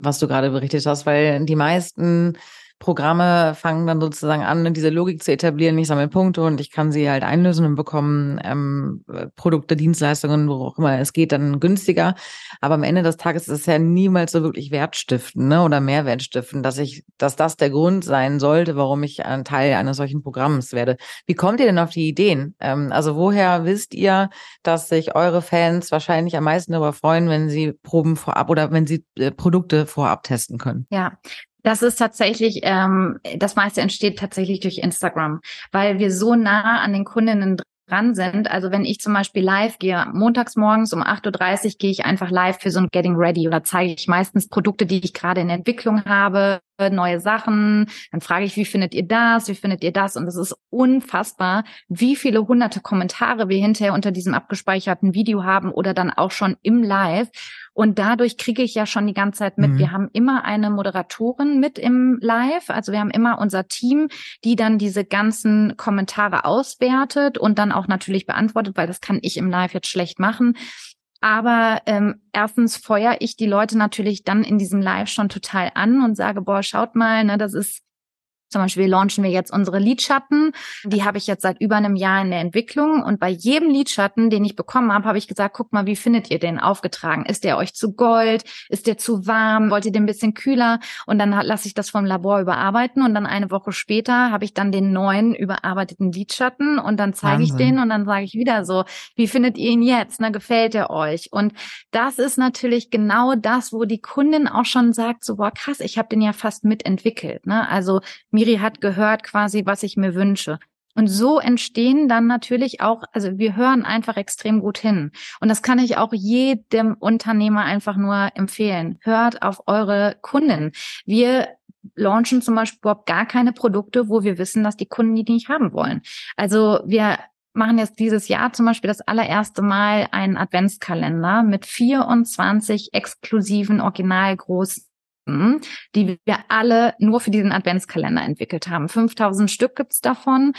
was du gerade berichtet hast, weil die meisten Programme fangen dann sozusagen an, diese Logik zu etablieren. Ich sammle Punkte und ich kann sie halt einlösen und bekommen ähm, Produkte, Dienstleistungen, wo auch immer es geht, dann günstiger. Aber am Ende des Tages ist es ja niemals so wirklich wertstiften ne? oder Mehrwert stiften, dass ich, dass das der Grund sein sollte, warum ich ein Teil eines solchen Programms werde. Wie kommt ihr denn auf die Ideen? Ähm, also woher wisst ihr, dass sich eure Fans wahrscheinlich am meisten darüber freuen, wenn sie Proben vorab oder wenn sie äh, Produkte vorab testen können? Ja, das ist tatsächlich, ähm, das meiste entsteht tatsächlich durch Instagram, weil wir so nah an den Kundinnen dran sind. Also wenn ich zum Beispiel live gehe, montags morgens um 8.30 Uhr gehe ich einfach live für so ein Getting Ready oder zeige ich meistens Produkte, die ich gerade in Entwicklung habe, neue Sachen. Dann frage ich, wie findet ihr das? Wie findet ihr das? Und es ist unfassbar, wie viele hunderte Kommentare wir hinterher unter diesem abgespeicherten Video haben oder dann auch schon im Live. Und dadurch kriege ich ja schon die ganze Zeit mit. Mhm. Wir haben immer eine Moderatorin mit im Live. Also wir haben immer unser Team, die dann diese ganzen Kommentare auswertet und dann auch natürlich beantwortet, weil das kann ich im Live jetzt schlecht machen. Aber ähm, erstens feuer ich die Leute natürlich dann in diesem Live schon total an und sage, boah, schaut mal, ne, das ist zum Beispiel launchen wir jetzt unsere Lidschatten. Die habe ich jetzt seit über einem Jahr in der Entwicklung. Und bei jedem Lidschatten, den ich bekommen habe, habe ich gesagt, guck mal, wie findet ihr den aufgetragen? Ist der euch zu gold? Ist der zu warm? Wollt ihr den ein bisschen kühler? Und dann lasse ich das vom Labor überarbeiten. Und dann eine Woche später habe ich dann den neuen überarbeiteten Lidschatten. Und dann zeige ich den und dann sage ich wieder so, wie findet ihr ihn jetzt? Na, gefällt er euch? Und das ist natürlich genau das, wo die Kundin auch schon sagt, so, boah, krass, ich habe den ja fast mitentwickelt. Ne? Also Miri hat gehört quasi, was ich mir wünsche. Und so entstehen dann natürlich auch, also wir hören einfach extrem gut hin. Und das kann ich auch jedem Unternehmer einfach nur empfehlen. Hört auf eure Kunden. Wir launchen zum Beispiel überhaupt gar keine Produkte, wo wir wissen, dass die Kunden die nicht haben wollen. Also wir machen jetzt dieses Jahr zum Beispiel das allererste Mal einen Adventskalender mit 24 exklusiven, original großen die wir alle nur für diesen Adventskalender entwickelt haben. 5000 Stück gibt's davon.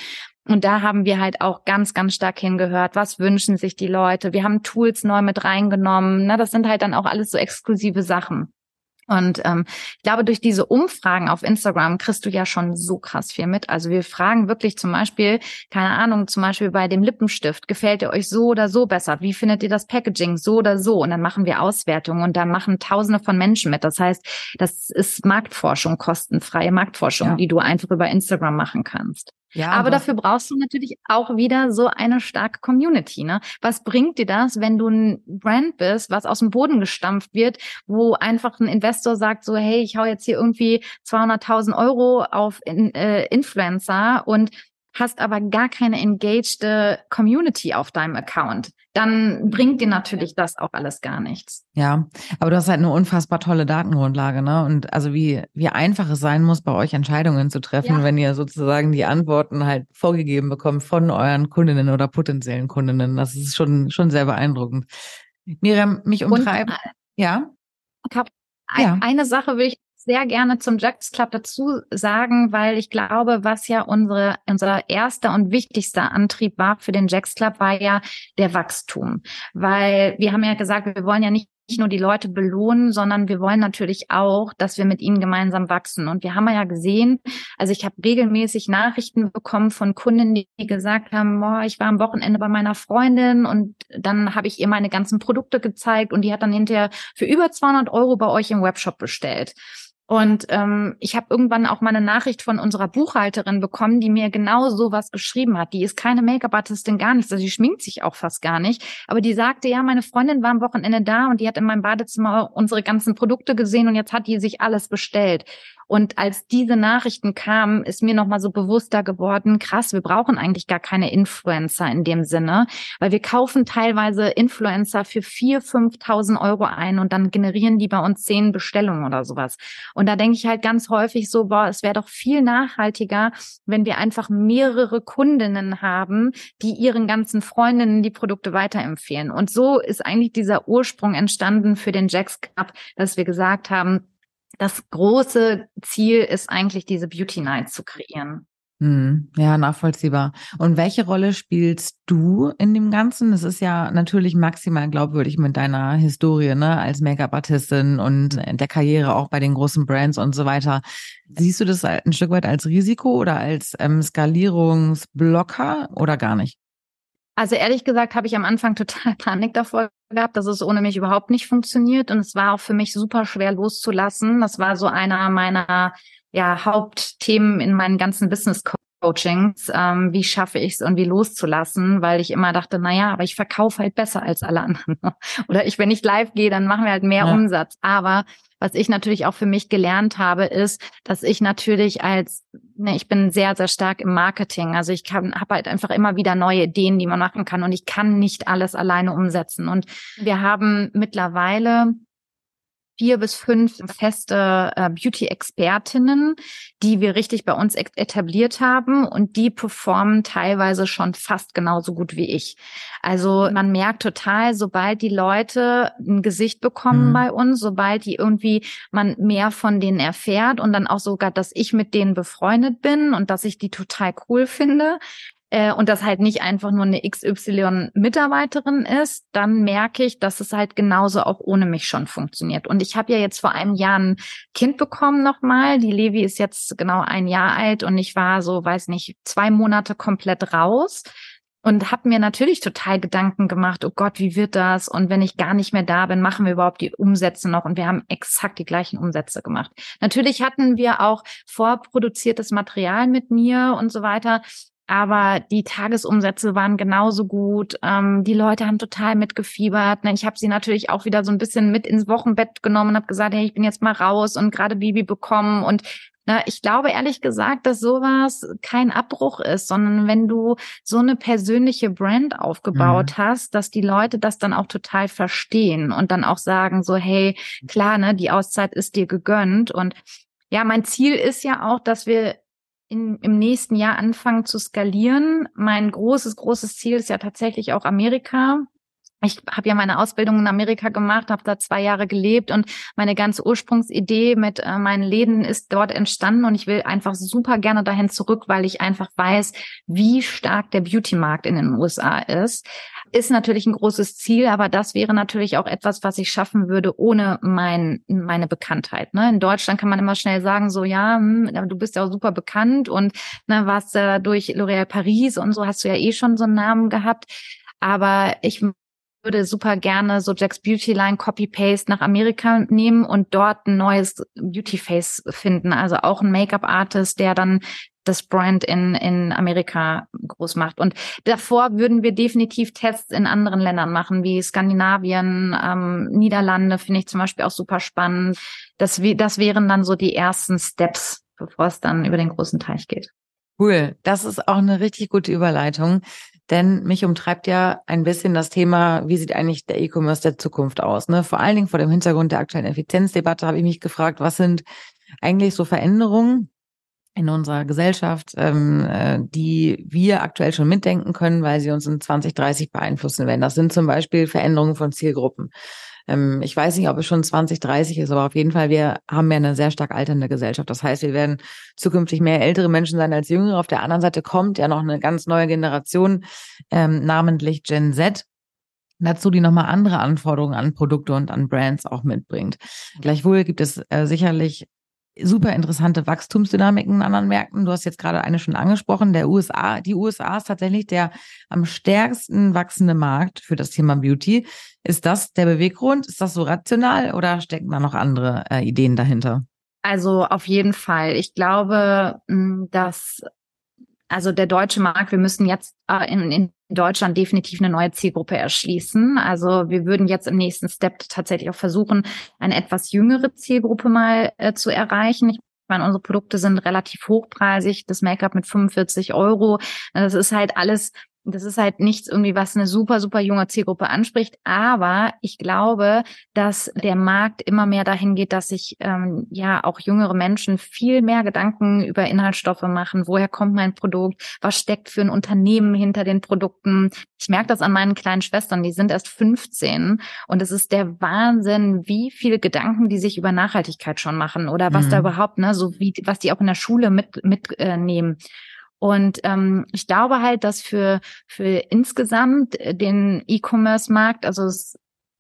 Und da haben wir halt auch ganz, ganz stark hingehört. Was wünschen sich die Leute? Wir haben Tools neu mit reingenommen. Na, das sind halt dann auch alles so exklusive Sachen. Und ähm, ich glaube, durch diese Umfragen auf Instagram kriegst du ja schon so krass viel mit. Also wir fragen wirklich zum Beispiel, keine Ahnung, zum Beispiel bei dem Lippenstift, gefällt ihr euch so oder so besser? Wie findet ihr das Packaging so oder so? Und dann machen wir Auswertungen und da machen Tausende von Menschen mit. Das heißt, das ist Marktforschung, kostenfreie Marktforschung, ja. die du einfach über Instagram machen kannst. Ja, aber dafür brauchst du natürlich auch wieder so eine starke Community. Ne? Was bringt dir das, wenn du ein Brand bist, was aus dem Boden gestampft wird, wo einfach ein Investor sagt so, hey, ich hau jetzt hier irgendwie 200.000 Euro auf in, äh, Influencer und hast aber gar keine engaged Community auf deinem Account, dann bringt dir natürlich das auch alles gar nichts. Ja, aber du hast halt eine unfassbar tolle Datengrundlage, ne? Und also wie, wie einfach es sein muss, bei euch Entscheidungen zu treffen, ja. wenn ihr sozusagen die Antworten halt vorgegeben bekommt von euren Kundinnen oder potenziellen Kundinnen. Das ist schon, schon sehr beeindruckend. Miriam, mich umtreibt. Und, ja. ja. Eine Sache will ich sehr gerne zum Jacks Club dazu sagen, weil ich glaube, was ja unsere, unser erster und wichtigster Antrieb war für den Jacks Club, war ja der Wachstum. Weil wir haben ja gesagt, wir wollen ja nicht nur die Leute belohnen, sondern wir wollen natürlich auch, dass wir mit ihnen gemeinsam wachsen. Und wir haben ja gesehen, also ich habe regelmäßig Nachrichten bekommen von Kunden, die gesagt haben, boah, ich war am Wochenende bei meiner Freundin und dann habe ich ihr meine ganzen Produkte gezeigt und die hat dann hinterher für über 200 Euro bei euch im Webshop bestellt. Und ähm, ich habe irgendwann auch mal eine Nachricht von unserer Buchhalterin bekommen, die mir genau so was geschrieben hat. Die ist keine Make-up-Artistin, gar nichts. Also die schminkt sich auch fast gar nicht. Aber die sagte, ja, meine Freundin war am Wochenende da und die hat in meinem Badezimmer unsere ganzen Produkte gesehen und jetzt hat die sich alles bestellt. Und als diese Nachrichten kamen, ist mir nochmal so bewusster geworden, krass, wir brauchen eigentlich gar keine Influencer in dem Sinne, weil wir kaufen teilweise Influencer für 4.000, 5.000 Euro ein und dann generieren die bei uns zehn Bestellungen oder sowas. Und da denke ich halt ganz häufig so, boah, es wäre doch viel nachhaltiger, wenn wir einfach mehrere Kundinnen haben, die ihren ganzen Freundinnen die Produkte weiterempfehlen. Und so ist eigentlich dieser Ursprung entstanden für den Jacks Cup, dass wir gesagt haben, das große Ziel ist eigentlich, diese Beauty Night zu kreieren. Hm, ja, nachvollziehbar. Und welche Rolle spielst du in dem Ganzen? Das ist ja natürlich maximal glaubwürdig mit deiner Historie, ne, als Make-up-Artistin und der Karriere auch bei den großen Brands und so weiter. Siehst du das ein Stück weit als Risiko oder als ähm, Skalierungsblocker oder gar nicht? Also ehrlich gesagt habe ich am Anfang total Panik davor gehabt, dass es ohne mich überhaupt nicht funktioniert. Und es war auch für mich super schwer loszulassen. Das war so einer meiner ja, Hauptthemen in meinen ganzen Business Coachings, ähm, wie schaffe ich es und wie loszulassen, weil ich immer dachte, na ja, aber ich verkaufe halt besser als alle anderen. *laughs* Oder ich, wenn ich live gehe, dann machen wir halt mehr ja. Umsatz. Aber was ich natürlich auch für mich gelernt habe, ist, dass ich natürlich als ne, ich bin sehr, sehr stark im Marketing. Also ich habe halt einfach immer wieder neue Ideen, die man machen kann und ich kann nicht alles alleine umsetzen. Und wir haben mittlerweile vier bis fünf feste äh, Beauty-Expertinnen, die wir richtig bei uns etabliert haben und die performen teilweise schon fast genauso gut wie ich. Also man merkt total, sobald die Leute ein Gesicht bekommen mhm. bei uns, sobald die irgendwie man mehr von denen erfährt und dann auch sogar, dass ich mit denen befreundet bin und dass ich die total cool finde, äh, und das halt nicht einfach nur eine XY-Mitarbeiterin ist, dann merke ich, dass es halt genauso auch ohne mich schon funktioniert. Und ich habe ja jetzt vor einem Jahr ein Kind bekommen nochmal. Die Levi ist jetzt genau ein Jahr alt und ich war so, weiß nicht, zwei Monate komplett raus und habe mir natürlich total Gedanken gemacht, oh Gott, wie wird das? Und wenn ich gar nicht mehr da bin, machen wir überhaupt die Umsätze noch? Und wir haben exakt die gleichen Umsätze gemacht. Natürlich hatten wir auch vorproduziertes Material mit mir und so weiter aber die Tagesumsätze waren genauso gut. Ähm, die Leute haben total mitgefiebert. Ne? Ich habe sie natürlich auch wieder so ein bisschen mit ins Wochenbett genommen und habe gesagt, hey, ich bin jetzt mal raus und gerade Bibi bekommen und na, ne, ich glaube ehrlich gesagt, dass sowas kein Abbruch ist, sondern wenn du so eine persönliche Brand aufgebaut mhm. hast, dass die Leute das dann auch total verstehen und dann auch sagen so, hey, klar, ne, die Auszeit ist dir gegönnt und ja, mein Ziel ist ja auch, dass wir in, im nächsten Jahr anfangen zu skalieren. Mein großes, großes Ziel ist ja tatsächlich auch Amerika. Ich habe ja meine Ausbildung in Amerika gemacht, habe da zwei Jahre gelebt und meine ganze Ursprungsidee mit äh, meinen Läden ist dort entstanden und ich will einfach super gerne dahin zurück, weil ich einfach weiß, wie stark der Beauty-Markt in den USA ist ist natürlich ein großes Ziel, aber das wäre natürlich auch etwas, was ich schaffen würde ohne mein, meine Bekanntheit. Ne? In Deutschland kann man immer schnell sagen, so ja, hm, du bist ja auch super bekannt und ne, warst ja durch L'Oréal Paris und so hast du ja eh schon so einen Namen gehabt. Aber ich würde super gerne so Jack's Beauty Line Copy-Paste nach Amerika nehmen und dort ein neues Beauty Face finden. Also auch ein Make-up-Artist, der dann das Brand in, in Amerika groß macht. Und davor würden wir definitiv Tests in anderen Ländern machen, wie Skandinavien, ähm, Niederlande, finde ich zum Beispiel auch super spannend. Das, das wären dann so die ersten Steps, bevor es dann über den großen Teich geht. Cool. Das ist auch eine richtig gute Überleitung. Denn mich umtreibt ja ein bisschen das Thema, wie sieht eigentlich der E-Commerce der Zukunft aus? Ne? Vor allen Dingen vor dem Hintergrund der aktuellen Effizienzdebatte habe ich mich gefragt, was sind eigentlich so Veränderungen, in unserer Gesellschaft, ähm, äh, die wir aktuell schon mitdenken können, weil sie uns in 2030 beeinflussen werden. Das sind zum Beispiel Veränderungen von Zielgruppen. Ähm, ich weiß nicht, ob es schon 2030 ist, aber auf jeden Fall, wir haben ja eine sehr stark alternde Gesellschaft. Das heißt, wir werden zukünftig mehr ältere Menschen sein als jüngere. Auf der anderen Seite kommt ja noch eine ganz neue Generation, ähm, namentlich Gen Z, dazu, die nochmal andere Anforderungen an Produkte und an Brands auch mitbringt. Gleichwohl gibt es äh, sicherlich super interessante Wachstumsdynamiken in anderen Märkten. Du hast jetzt gerade eine schon angesprochen, der USA. Die USA ist tatsächlich der am stärksten wachsende Markt für das Thema Beauty. Ist das der Beweggrund? Ist das so rational oder stecken da noch andere äh, Ideen dahinter? Also auf jeden Fall. Ich glaube, dass also der deutsche Markt, wir müssen jetzt äh, in, in Deutschland definitiv eine neue Zielgruppe erschließen. Also wir würden jetzt im nächsten Step tatsächlich auch versuchen, eine etwas jüngere Zielgruppe mal äh, zu erreichen. Ich meine, unsere Produkte sind relativ hochpreisig. Das Make-up mit 45 Euro. Das ist halt alles das ist halt nichts irgendwie, was eine super, super junge Zielgruppe anspricht. Aber ich glaube, dass der Markt immer mehr dahin geht, dass sich ähm, ja auch jüngere Menschen viel mehr Gedanken über Inhaltsstoffe machen. Woher kommt mein Produkt? Was steckt für ein Unternehmen hinter den Produkten? Ich merke das an meinen kleinen Schwestern, die sind erst 15 und es ist der Wahnsinn, wie viele Gedanken die sich über Nachhaltigkeit schon machen oder was mhm. da überhaupt, ne, so wie was die auch in der Schule mit mitnehmen. Äh, und ähm, ich glaube halt, dass für, für insgesamt den E-Commerce-Markt, also es,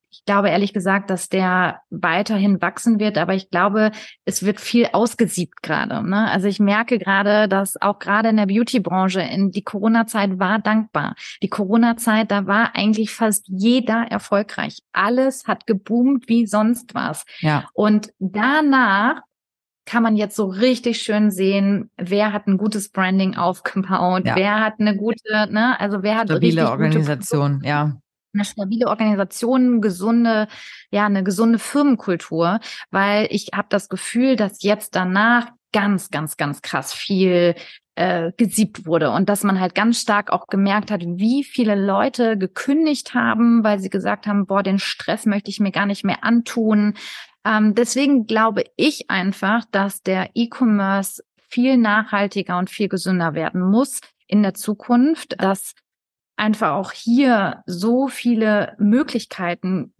ich glaube ehrlich gesagt, dass der weiterhin wachsen wird, aber ich glaube, es wird viel ausgesiebt gerade. Ne? Also ich merke gerade, dass auch gerade in der Beauty-Branche in die Corona-Zeit war dankbar. Die Corona-Zeit, da war eigentlich fast jeder erfolgreich. Alles hat geboomt wie sonst was. Ja. Und danach kann man jetzt so richtig schön sehen, wer hat ein gutes Branding aufgebaut, ja. wer hat eine gute, ne, also wer hat stabile Organisation, gute, ja. Eine stabile Organisation, gesunde, ja, eine gesunde Firmenkultur, weil ich habe das Gefühl, dass jetzt danach ganz, ganz, ganz krass viel äh, gesiebt wurde und dass man halt ganz stark auch gemerkt hat, wie viele Leute gekündigt haben, weil sie gesagt haben, boah, den Stress möchte ich mir gar nicht mehr antun. Ähm, deswegen glaube ich einfach, dass der E-Commerce viel nachhaltiger und viel gesünder werden muss in der Zukunft, dass einfach auch hier so viele Möglichkeiten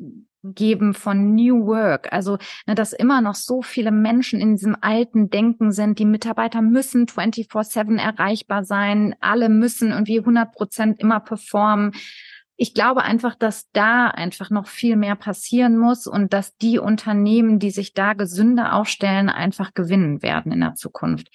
geben von New Work. Also, ne, dass immer noch so viele Menschen in diesem alten Denken sind. Die Mitarbeiter müssen 24-7 erreichbar sein. Alle müssen irgendwie 100 Prozent immer performen. Ich glaube einfach, dass da einfach noch viel mehr passieren muss und dass die Unternehmen, die sich da gesünder aufstellen, einfach gewinnen werden in der Zukunft.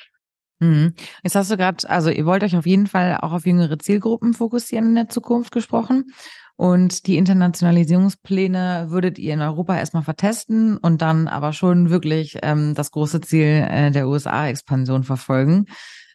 Mhm. Jetzt hast du gerade, also ihr wollt euch auf jeden Fall auch auf jüngere Zielgruppen fokussieren in der Zukunft gesprochen. Und die Internationalisierungspläne würdet ihr in Europa erstmal vertesten und dann aber schon wirklich ähm, das große Ziel äh, der USA-Expansion verfolgen.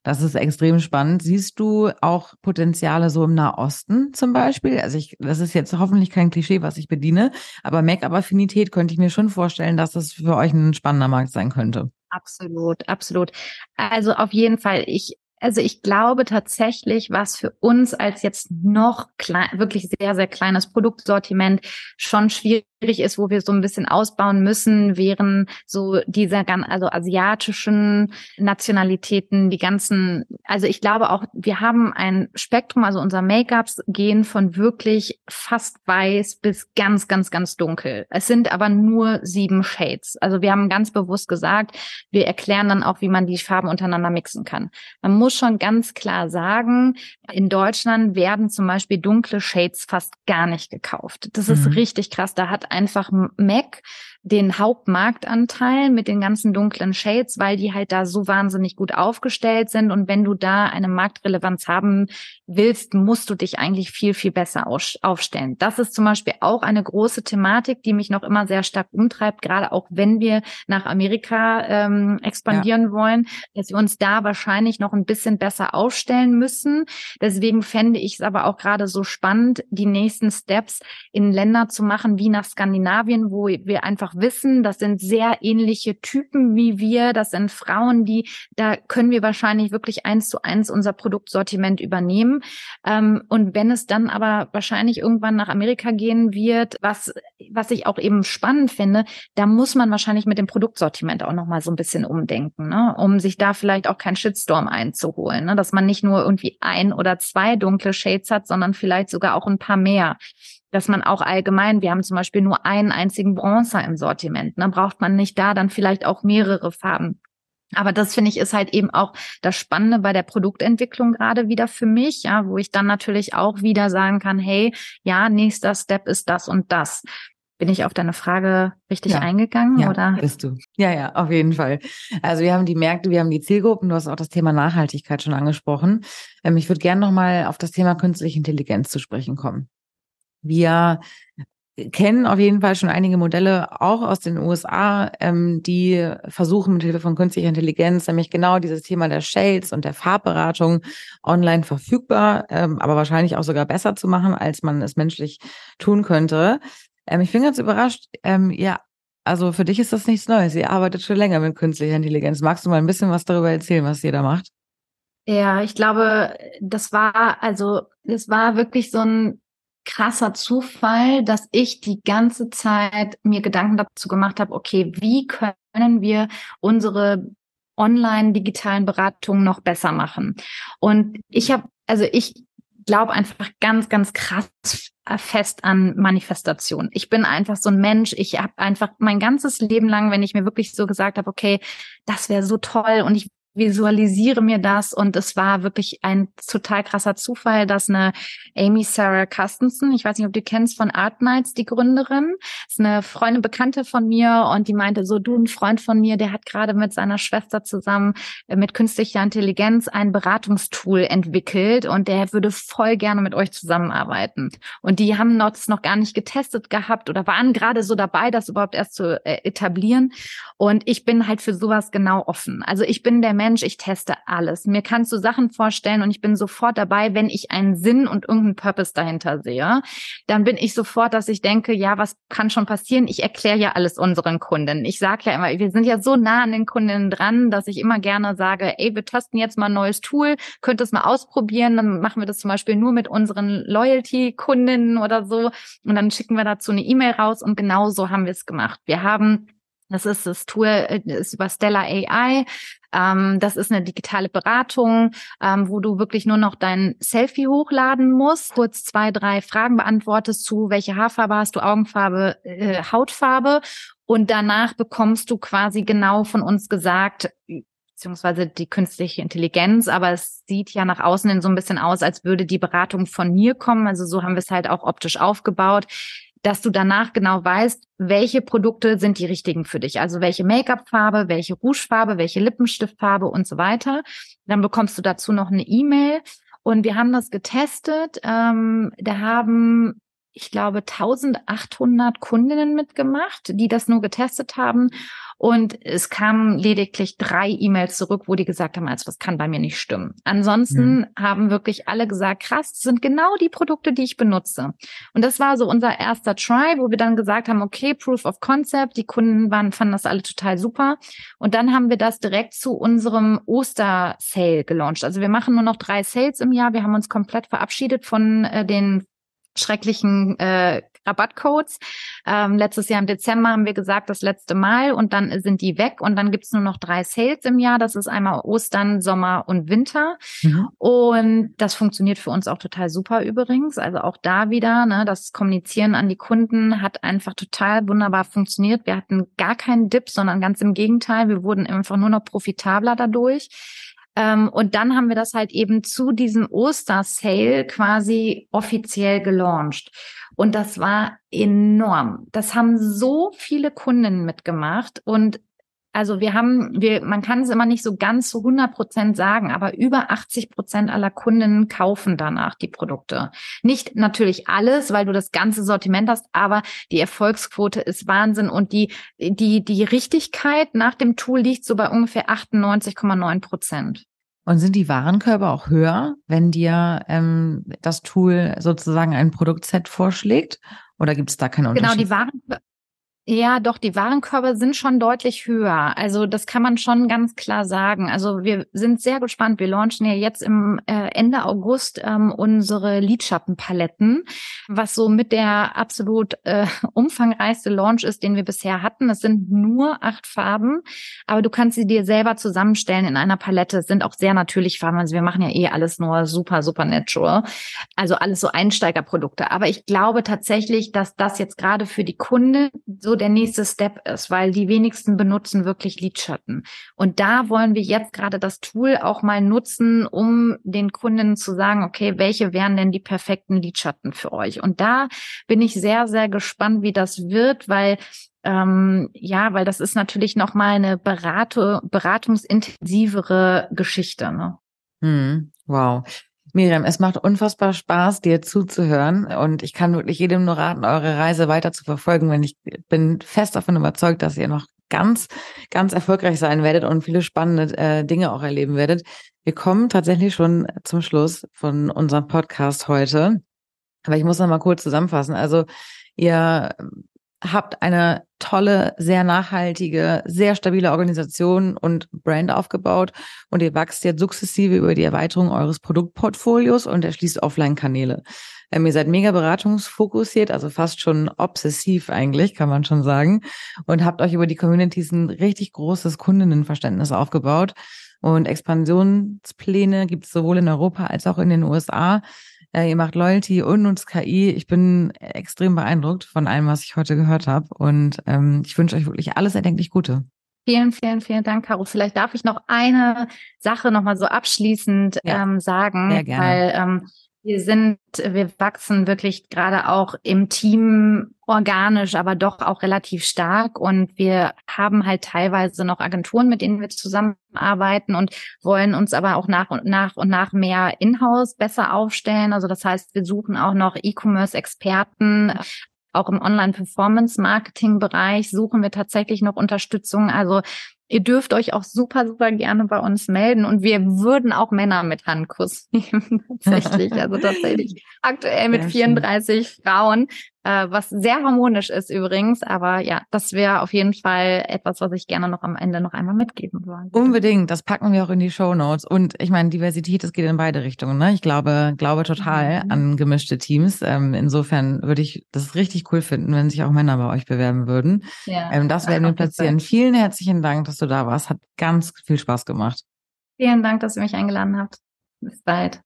Das ist extrem spannend. Siehst du auch Potenziale so im Nahosten zum Beispiel? Also ich, das ist jetzt hoffentlich kein Klischee, was ich bediene, aber Make-up-Affinität könnte ich mir schon vorstellen, dass das für euch ein spannender Markt sein könnte. Absolut, absolut. Also auf jeden Fall, ich also ich glaube tatsächlich, was für uns als jetzt noch klein, wirklich sehr, sehr kleines Produktsortiment schon schwierig ist, wo wir so ein bisschen ausbauen müssen, wären so diese ganz, also asiatischen Nationalitäten, die ganzen, also ich glaube auch, wir haben ein Spektrum, also unser Make-ups gehen von wirklich fast weiß bis ganz, ganz, ganz dunkel. Es sind aber nur sieben Shades. Also wir haben ganz bewusst gesagt, wir erklären dann auch, wie man die Farben untereinander mixen kann. Man muss schon ganz klar sagen, in Deutschland werden zum Beispiel dunkle Shades fast gar nicht gekauft. Das ist mhm. richtig krass. Da hat einfach Mac den Hauptmarktanteil mit den ganzen dunklen Shades, weil die halt da so wahnsinnig gut aufgestellt sind. Und wenn du da eine Marktrelevanz haben willst, musst du dich eigentlich viel, viel besser aufstellen. Das ist zum Beispiel auch eine große Thematik, die mich noch immer sehr stark umtreibt, gerade auch wenn wir nach Amerika ähm, expandieren ja. wollen, dass wir uns da wahrscheinlich noch ein bisschen besser aufstellen müssen. Deswegen fände ich es aber auch gerade so spannend, die nächsten Steps in Länder zu machen wie nach Skandinavien, wo wir einfach einfach wissen, das sind sehr ähnliche Typen wie wir. Das sind Frauen, die, da können wir wahrscheinlich wirklich eins zu eins unser Produktsortiment übernehmen. Ähm, und wenn es dann aber wahrscheinlich irgendwann nach Amerika gehen wird, was, was ich auch eben spannend finde, da muss man wahrscheinlich mit dem Produktsortiment auch nochmal so ein bisschen umdenken, ne? um sich da vielleicht auch keinen Shitstorm einzuholen, ne? dass man nicht nur irgendwie ein oder zwei dunkle Shades hat, sondern vielleicht sogar auch ein paar mehr dass man auch allgemein, wir haben zum Beispiel nur einen einzigen Bronzer im Sortiment, dann ne, braucht man nicht da dann vielleicht auch mehrere Farben. Aber das finde ich ist halt eben auch das Spannende bei der Produktentwicklung gerade wieder für mich, ja, wo ich dann natürlich auch wieder sagen kann, hey, ja, nächster Step ist das und das. Bin ich auf deine Frage richtig ja. eingegangen ja, oder? Bist du. Ja, ja, auf jeden Fall. Also wir haben die Märkte, wir haben die Zielgruppen, du hast auch das Thema Nachhaltigkeit schon angesprochen. Ähm, ich würde gerne nochmal auf das Thema künstliche Intelligenz zu sprechen kommen. Wir kennen auf jeden Fall schon einige Modelle auch aus den USA, ähm, die versuchen mit Hilfe von künstlicher Intelligenz nämlich genau dieses Thema der Shades und der Farbberatung online verfügbar, ähm, aber wahrscheinlich auch sogar besser zu machen, als man es menschlich tun könnte. Ähm, ich bin ganz überrascht. Ähm, ja, also für dich ist das nichts Neues. Ihr arbeitet schon länger mit künstlicher Intelligenz. Magst du mal ein bisschen was darüber erzählen, was ihr da macht? Ja, ich glaube, das war also, das war wirklich so ein krasser Zufall, dass ich die ganze Zeit mir Gedanken dazu gemacht habe, okay, wie können wir unsere online digitalen Beratungen noch besser machen? Und ich habe, also ich glaube einfach ganz, ganz krass fest an Manifestation. Ich bin einfach so ein Mensch. Ich habe einfach mein ganzes Leben lang, wenn ich mir wirklich so gesagt habe, okay, das wäre so toll und ich visualisiere mir das und es war wirklich ein total krasser Zufall, dass eine Amy Sarah Carstensen, ich weiß nicht, ob du kennst von Art Nights, die Gründerin, ist eine Freundin, Bekannte von mir und die meinte so, du, ein Freund von mir, der hat gerade mit seiner Schwester zusammen äh, mit künstlicher Intelligenz ein Beratungstool entwickelt und der würde voll gerne mit euch zusammenarbeiten. Und die haben das noch gar nicht getestet gehabt oder waren gerade so dabei, das überhaupt erst zu äh, etablieren. Und ich bin halt für sowas genau offen. Also ich bin der Mensch, ich teste alles. Mir kannst du Sachen vorstellen und ich bin sofort dabei, wenn ich einen Sinn und irgendeinen Purpose dahinter sehe. Dann bin ich sofort, dass ich denke, ja, was kann schon passieren? Ich erkläre ja alles unseren Kunden. Ich sage ja immer, wir sind ja so nah an den Kunden dran, dass ich immer gerne sage, ey, wir testen jetzt mal ein neues Tool, könnt es mal ausprobieren. Dann machen wir das zum Beispiel nur mit unseren Loyalty-Kunden oder so. Und dann schicken wir dazu eine E-Mail raus und genau so haben wir es gemacht. Wir haben das ist das Tool, äh, ist über Stellar AI. Ähm, das ist eine digitale Beratung, ähm, wo du wirklich nur noch dein Selfie hochladen musst, kurz zwei, drei Fragen beantwortest zu, welche Haarfarbe hast du, Augenfarbe, äh, Hautfarbe. Und danach bekommst du quasi genau von uns gesagt, beziehungsweise die künstliche Intelligenz, aber es sieht ja nach außen hin so ein bisschen aus, als würde die Beratung von mir kommen. Also so haben wir es halt auch optisch aufgebaut dass du danach genau weißt, welche Produkte sind die richtigen für dich. Also welche Make-up-Farbe, welche Rouge-Farbe, welche Lippenstiftfarbe und so weiter. Dann bekommst du dazu noch eine E-Mail. Und wir haben das getestet. Ähm, da haben ich glaube, 1800 Kundinnen mitgemacht, die das nur getestet haben. Und es kamen lediglich drei E-Mails zurück, wo die gesagt haben, also das kann bei mir nicht stimmen. Ansonsten mhm. haben wirklich alle gesagt, krass, das sind genau die Produkte, die ich benutze. Und das war so unser erster Try, wo wir dann gesagt haben, okay, Proof of Concept, die Kunden waren, fanden das alle total super. Und dann haben wir das direkt zu unserem Oster-Sale gelauncht. Also wir machen nur noch drei Sales im Jahr. Wir haben uns komplett verabschiedet von äh, den schrecklichen äh, Rabattcodes. Ähm, letztes Jahr im Dezember haben wir gesagt, das letzte Mal und dann sind die weg und dann gibt's nur noch drei Sales im Jahr. Das ist einmal Ostern, Sommer und Winter. Mhm. Und das funktioniert für uns auch total super übrigens. Also auch da wieder, ne, das Kommunizieren an die Kunden hat einfach total wunderbar funktioniert. Wir hatten gar keinen Dip, sondern ganz im Gegenteil. Wir wurden einfach nur noch profitabler dadurch. Ähm, und dann haben wir das halt eben zu diesem Oster-Sale quasi offiziell gelauncht. Und das war enorm. Das haben so viele Kunden mitgemacht und also wir haben, wir, man kann es immer nicht so ganz zu 100 Prozent sagen, aber über 80 Prozent aller Kunden kaufen danach die Produkte. Nicht natürlich alles, weil du das ganze Sortiment hast, aber die Erfolgsquote ist Wahnsinn und die, die, die Richtigkeit nach dem Tool liegt so bei ungefähr 98,9 Prozent. Und sind die Warenkörbe auch höher, wenn dir ähm, das Tool sozusagen ein Produktset vorschlägt? Oder gibt es da keinen Unterschied? Genau, die Warenkörbe. Ja, doch, die Warenkörbe sind schon deutlich höher. Also das kann man schon ganz klar sagen. Also wir sind sehr gespannt. Wir launchen ja jetzt im äh, Ende August ähm, unsere Lidschattenpaletten, was so mit der absolut äh, *laughs* umfangreichste Launch ist, den wir bisher hatten. Es sind nur acht Farben, aber du kannst sie dir selber zusammenstellen in einer Palette. Es sind auch sehr natürlich Farben. Also wir machen ja eh alles nur super, super natural. Also alles so Einsteigerprodukte. Aber ich glaube tatsächlich, dass das jetzt gerade für die Kunde so der nächste Step ist, weil die wenigsten benutzen wirklich Lidschatten. Und da wollen wir jetzt gerade das Tool auch mal nutzen, um den Kunden zu sagen, okay, welche wären denn die perfekten Lidschatten für euch? Und da bin ich sehr, sehr gespannt, wie das wird, weil ähm, ja, weil das ist natürlich noch mal eine Berate, beratungsintensivere Geschichte. Ne? Hm, wow. Miriam, es macht unfassbar Spaß, dir zuzuhören und ich kann wirklich jedem nur raten, eure Reise weiter zu verfolgen, wenn ich bin fest davon überzeugt, dass ihr noch ganz, ganz erfolgreich sein werdet und viele spannende äh, Dinge auch erleben werdet. Wir kommen tatsächlich schon zum Schluss von unserem Podcast heute. Aber ich muss noch mal kurz zusammenfassen. Also ihr habt eine tolle, sehr nachhaltige, sehr stabile Organisation und Brand aufgebaut und ihr wächst jetzt sukzessive über die Erweiterung eures Produktportfolios und erschließt Offline-Kanäle. Ähm, ihr seid mega beratungsfokussiert, also fast schon obsessiv eigentlich, kann man schon sagen, und habt euch über die Communities ein richtig großes Kundinnenverständnis aufgebaut. Und Expansionspläne gibt es sowohl in Europa als auch in den USA. Äh, ihr macht Loyalty und nutzt KI. Ich bin extrem beeindruckt von allem, was ich heute gehört habe. Und ähm, ich wünsche euch wirklich alles erdenklich Gute. Vielen, vielen, vielen Dank, Caro. Vielleicht darf ich noch eine Sache nochmal so abschließend ja, ähm, sagen, weil ähm, wir sind, wir wachsen wirklich gerade auch im Team organisch, aber doch auch relativ stark. Und wir haben halt teilweise noch Agenturen, mit denen wir zusammenarbeiten und wollen uns aber auch nach und nach und nach mehr in-house besser aufstellen. Also das heißt, wir suchen auch noch E-Commerce-Experten, auch im Online-Performance-Marketing-Bereich suchen wir tatsächlich noch Unterstützung. Also Ihr dürft euch auch super, super gerne bei uns melden und wir würden auch Männer mit Handkuss *laughs* nehmen, tatsächlich. Also tatsächlich aktuell mit 34 schön. Frauen, äh, was sehr harmonisch ist übrigens. Aber ja, das wäre auf jeden Fall etwas, was ich gerne noch am Ende noch einmal mitgeben wollte. Unbedingt, das packen wir auch in die Show Notes. Und ich meine, Diversität, das geht in beide Richtungen. Ne? Ich glaube, glaube total mhm. an gemischte Teams. Ähm, insofern würde ich das richtig cool finden, wenn sich auch Männer bei euch bewerben würden. Ja, ähm, das werden wir platzieren. Vielen herzlichen Dank, dass du da warst. Hat ganz viel Spaß gemacht. Vielen Dank, dass ihr mich eingeladen habt. Bis bald.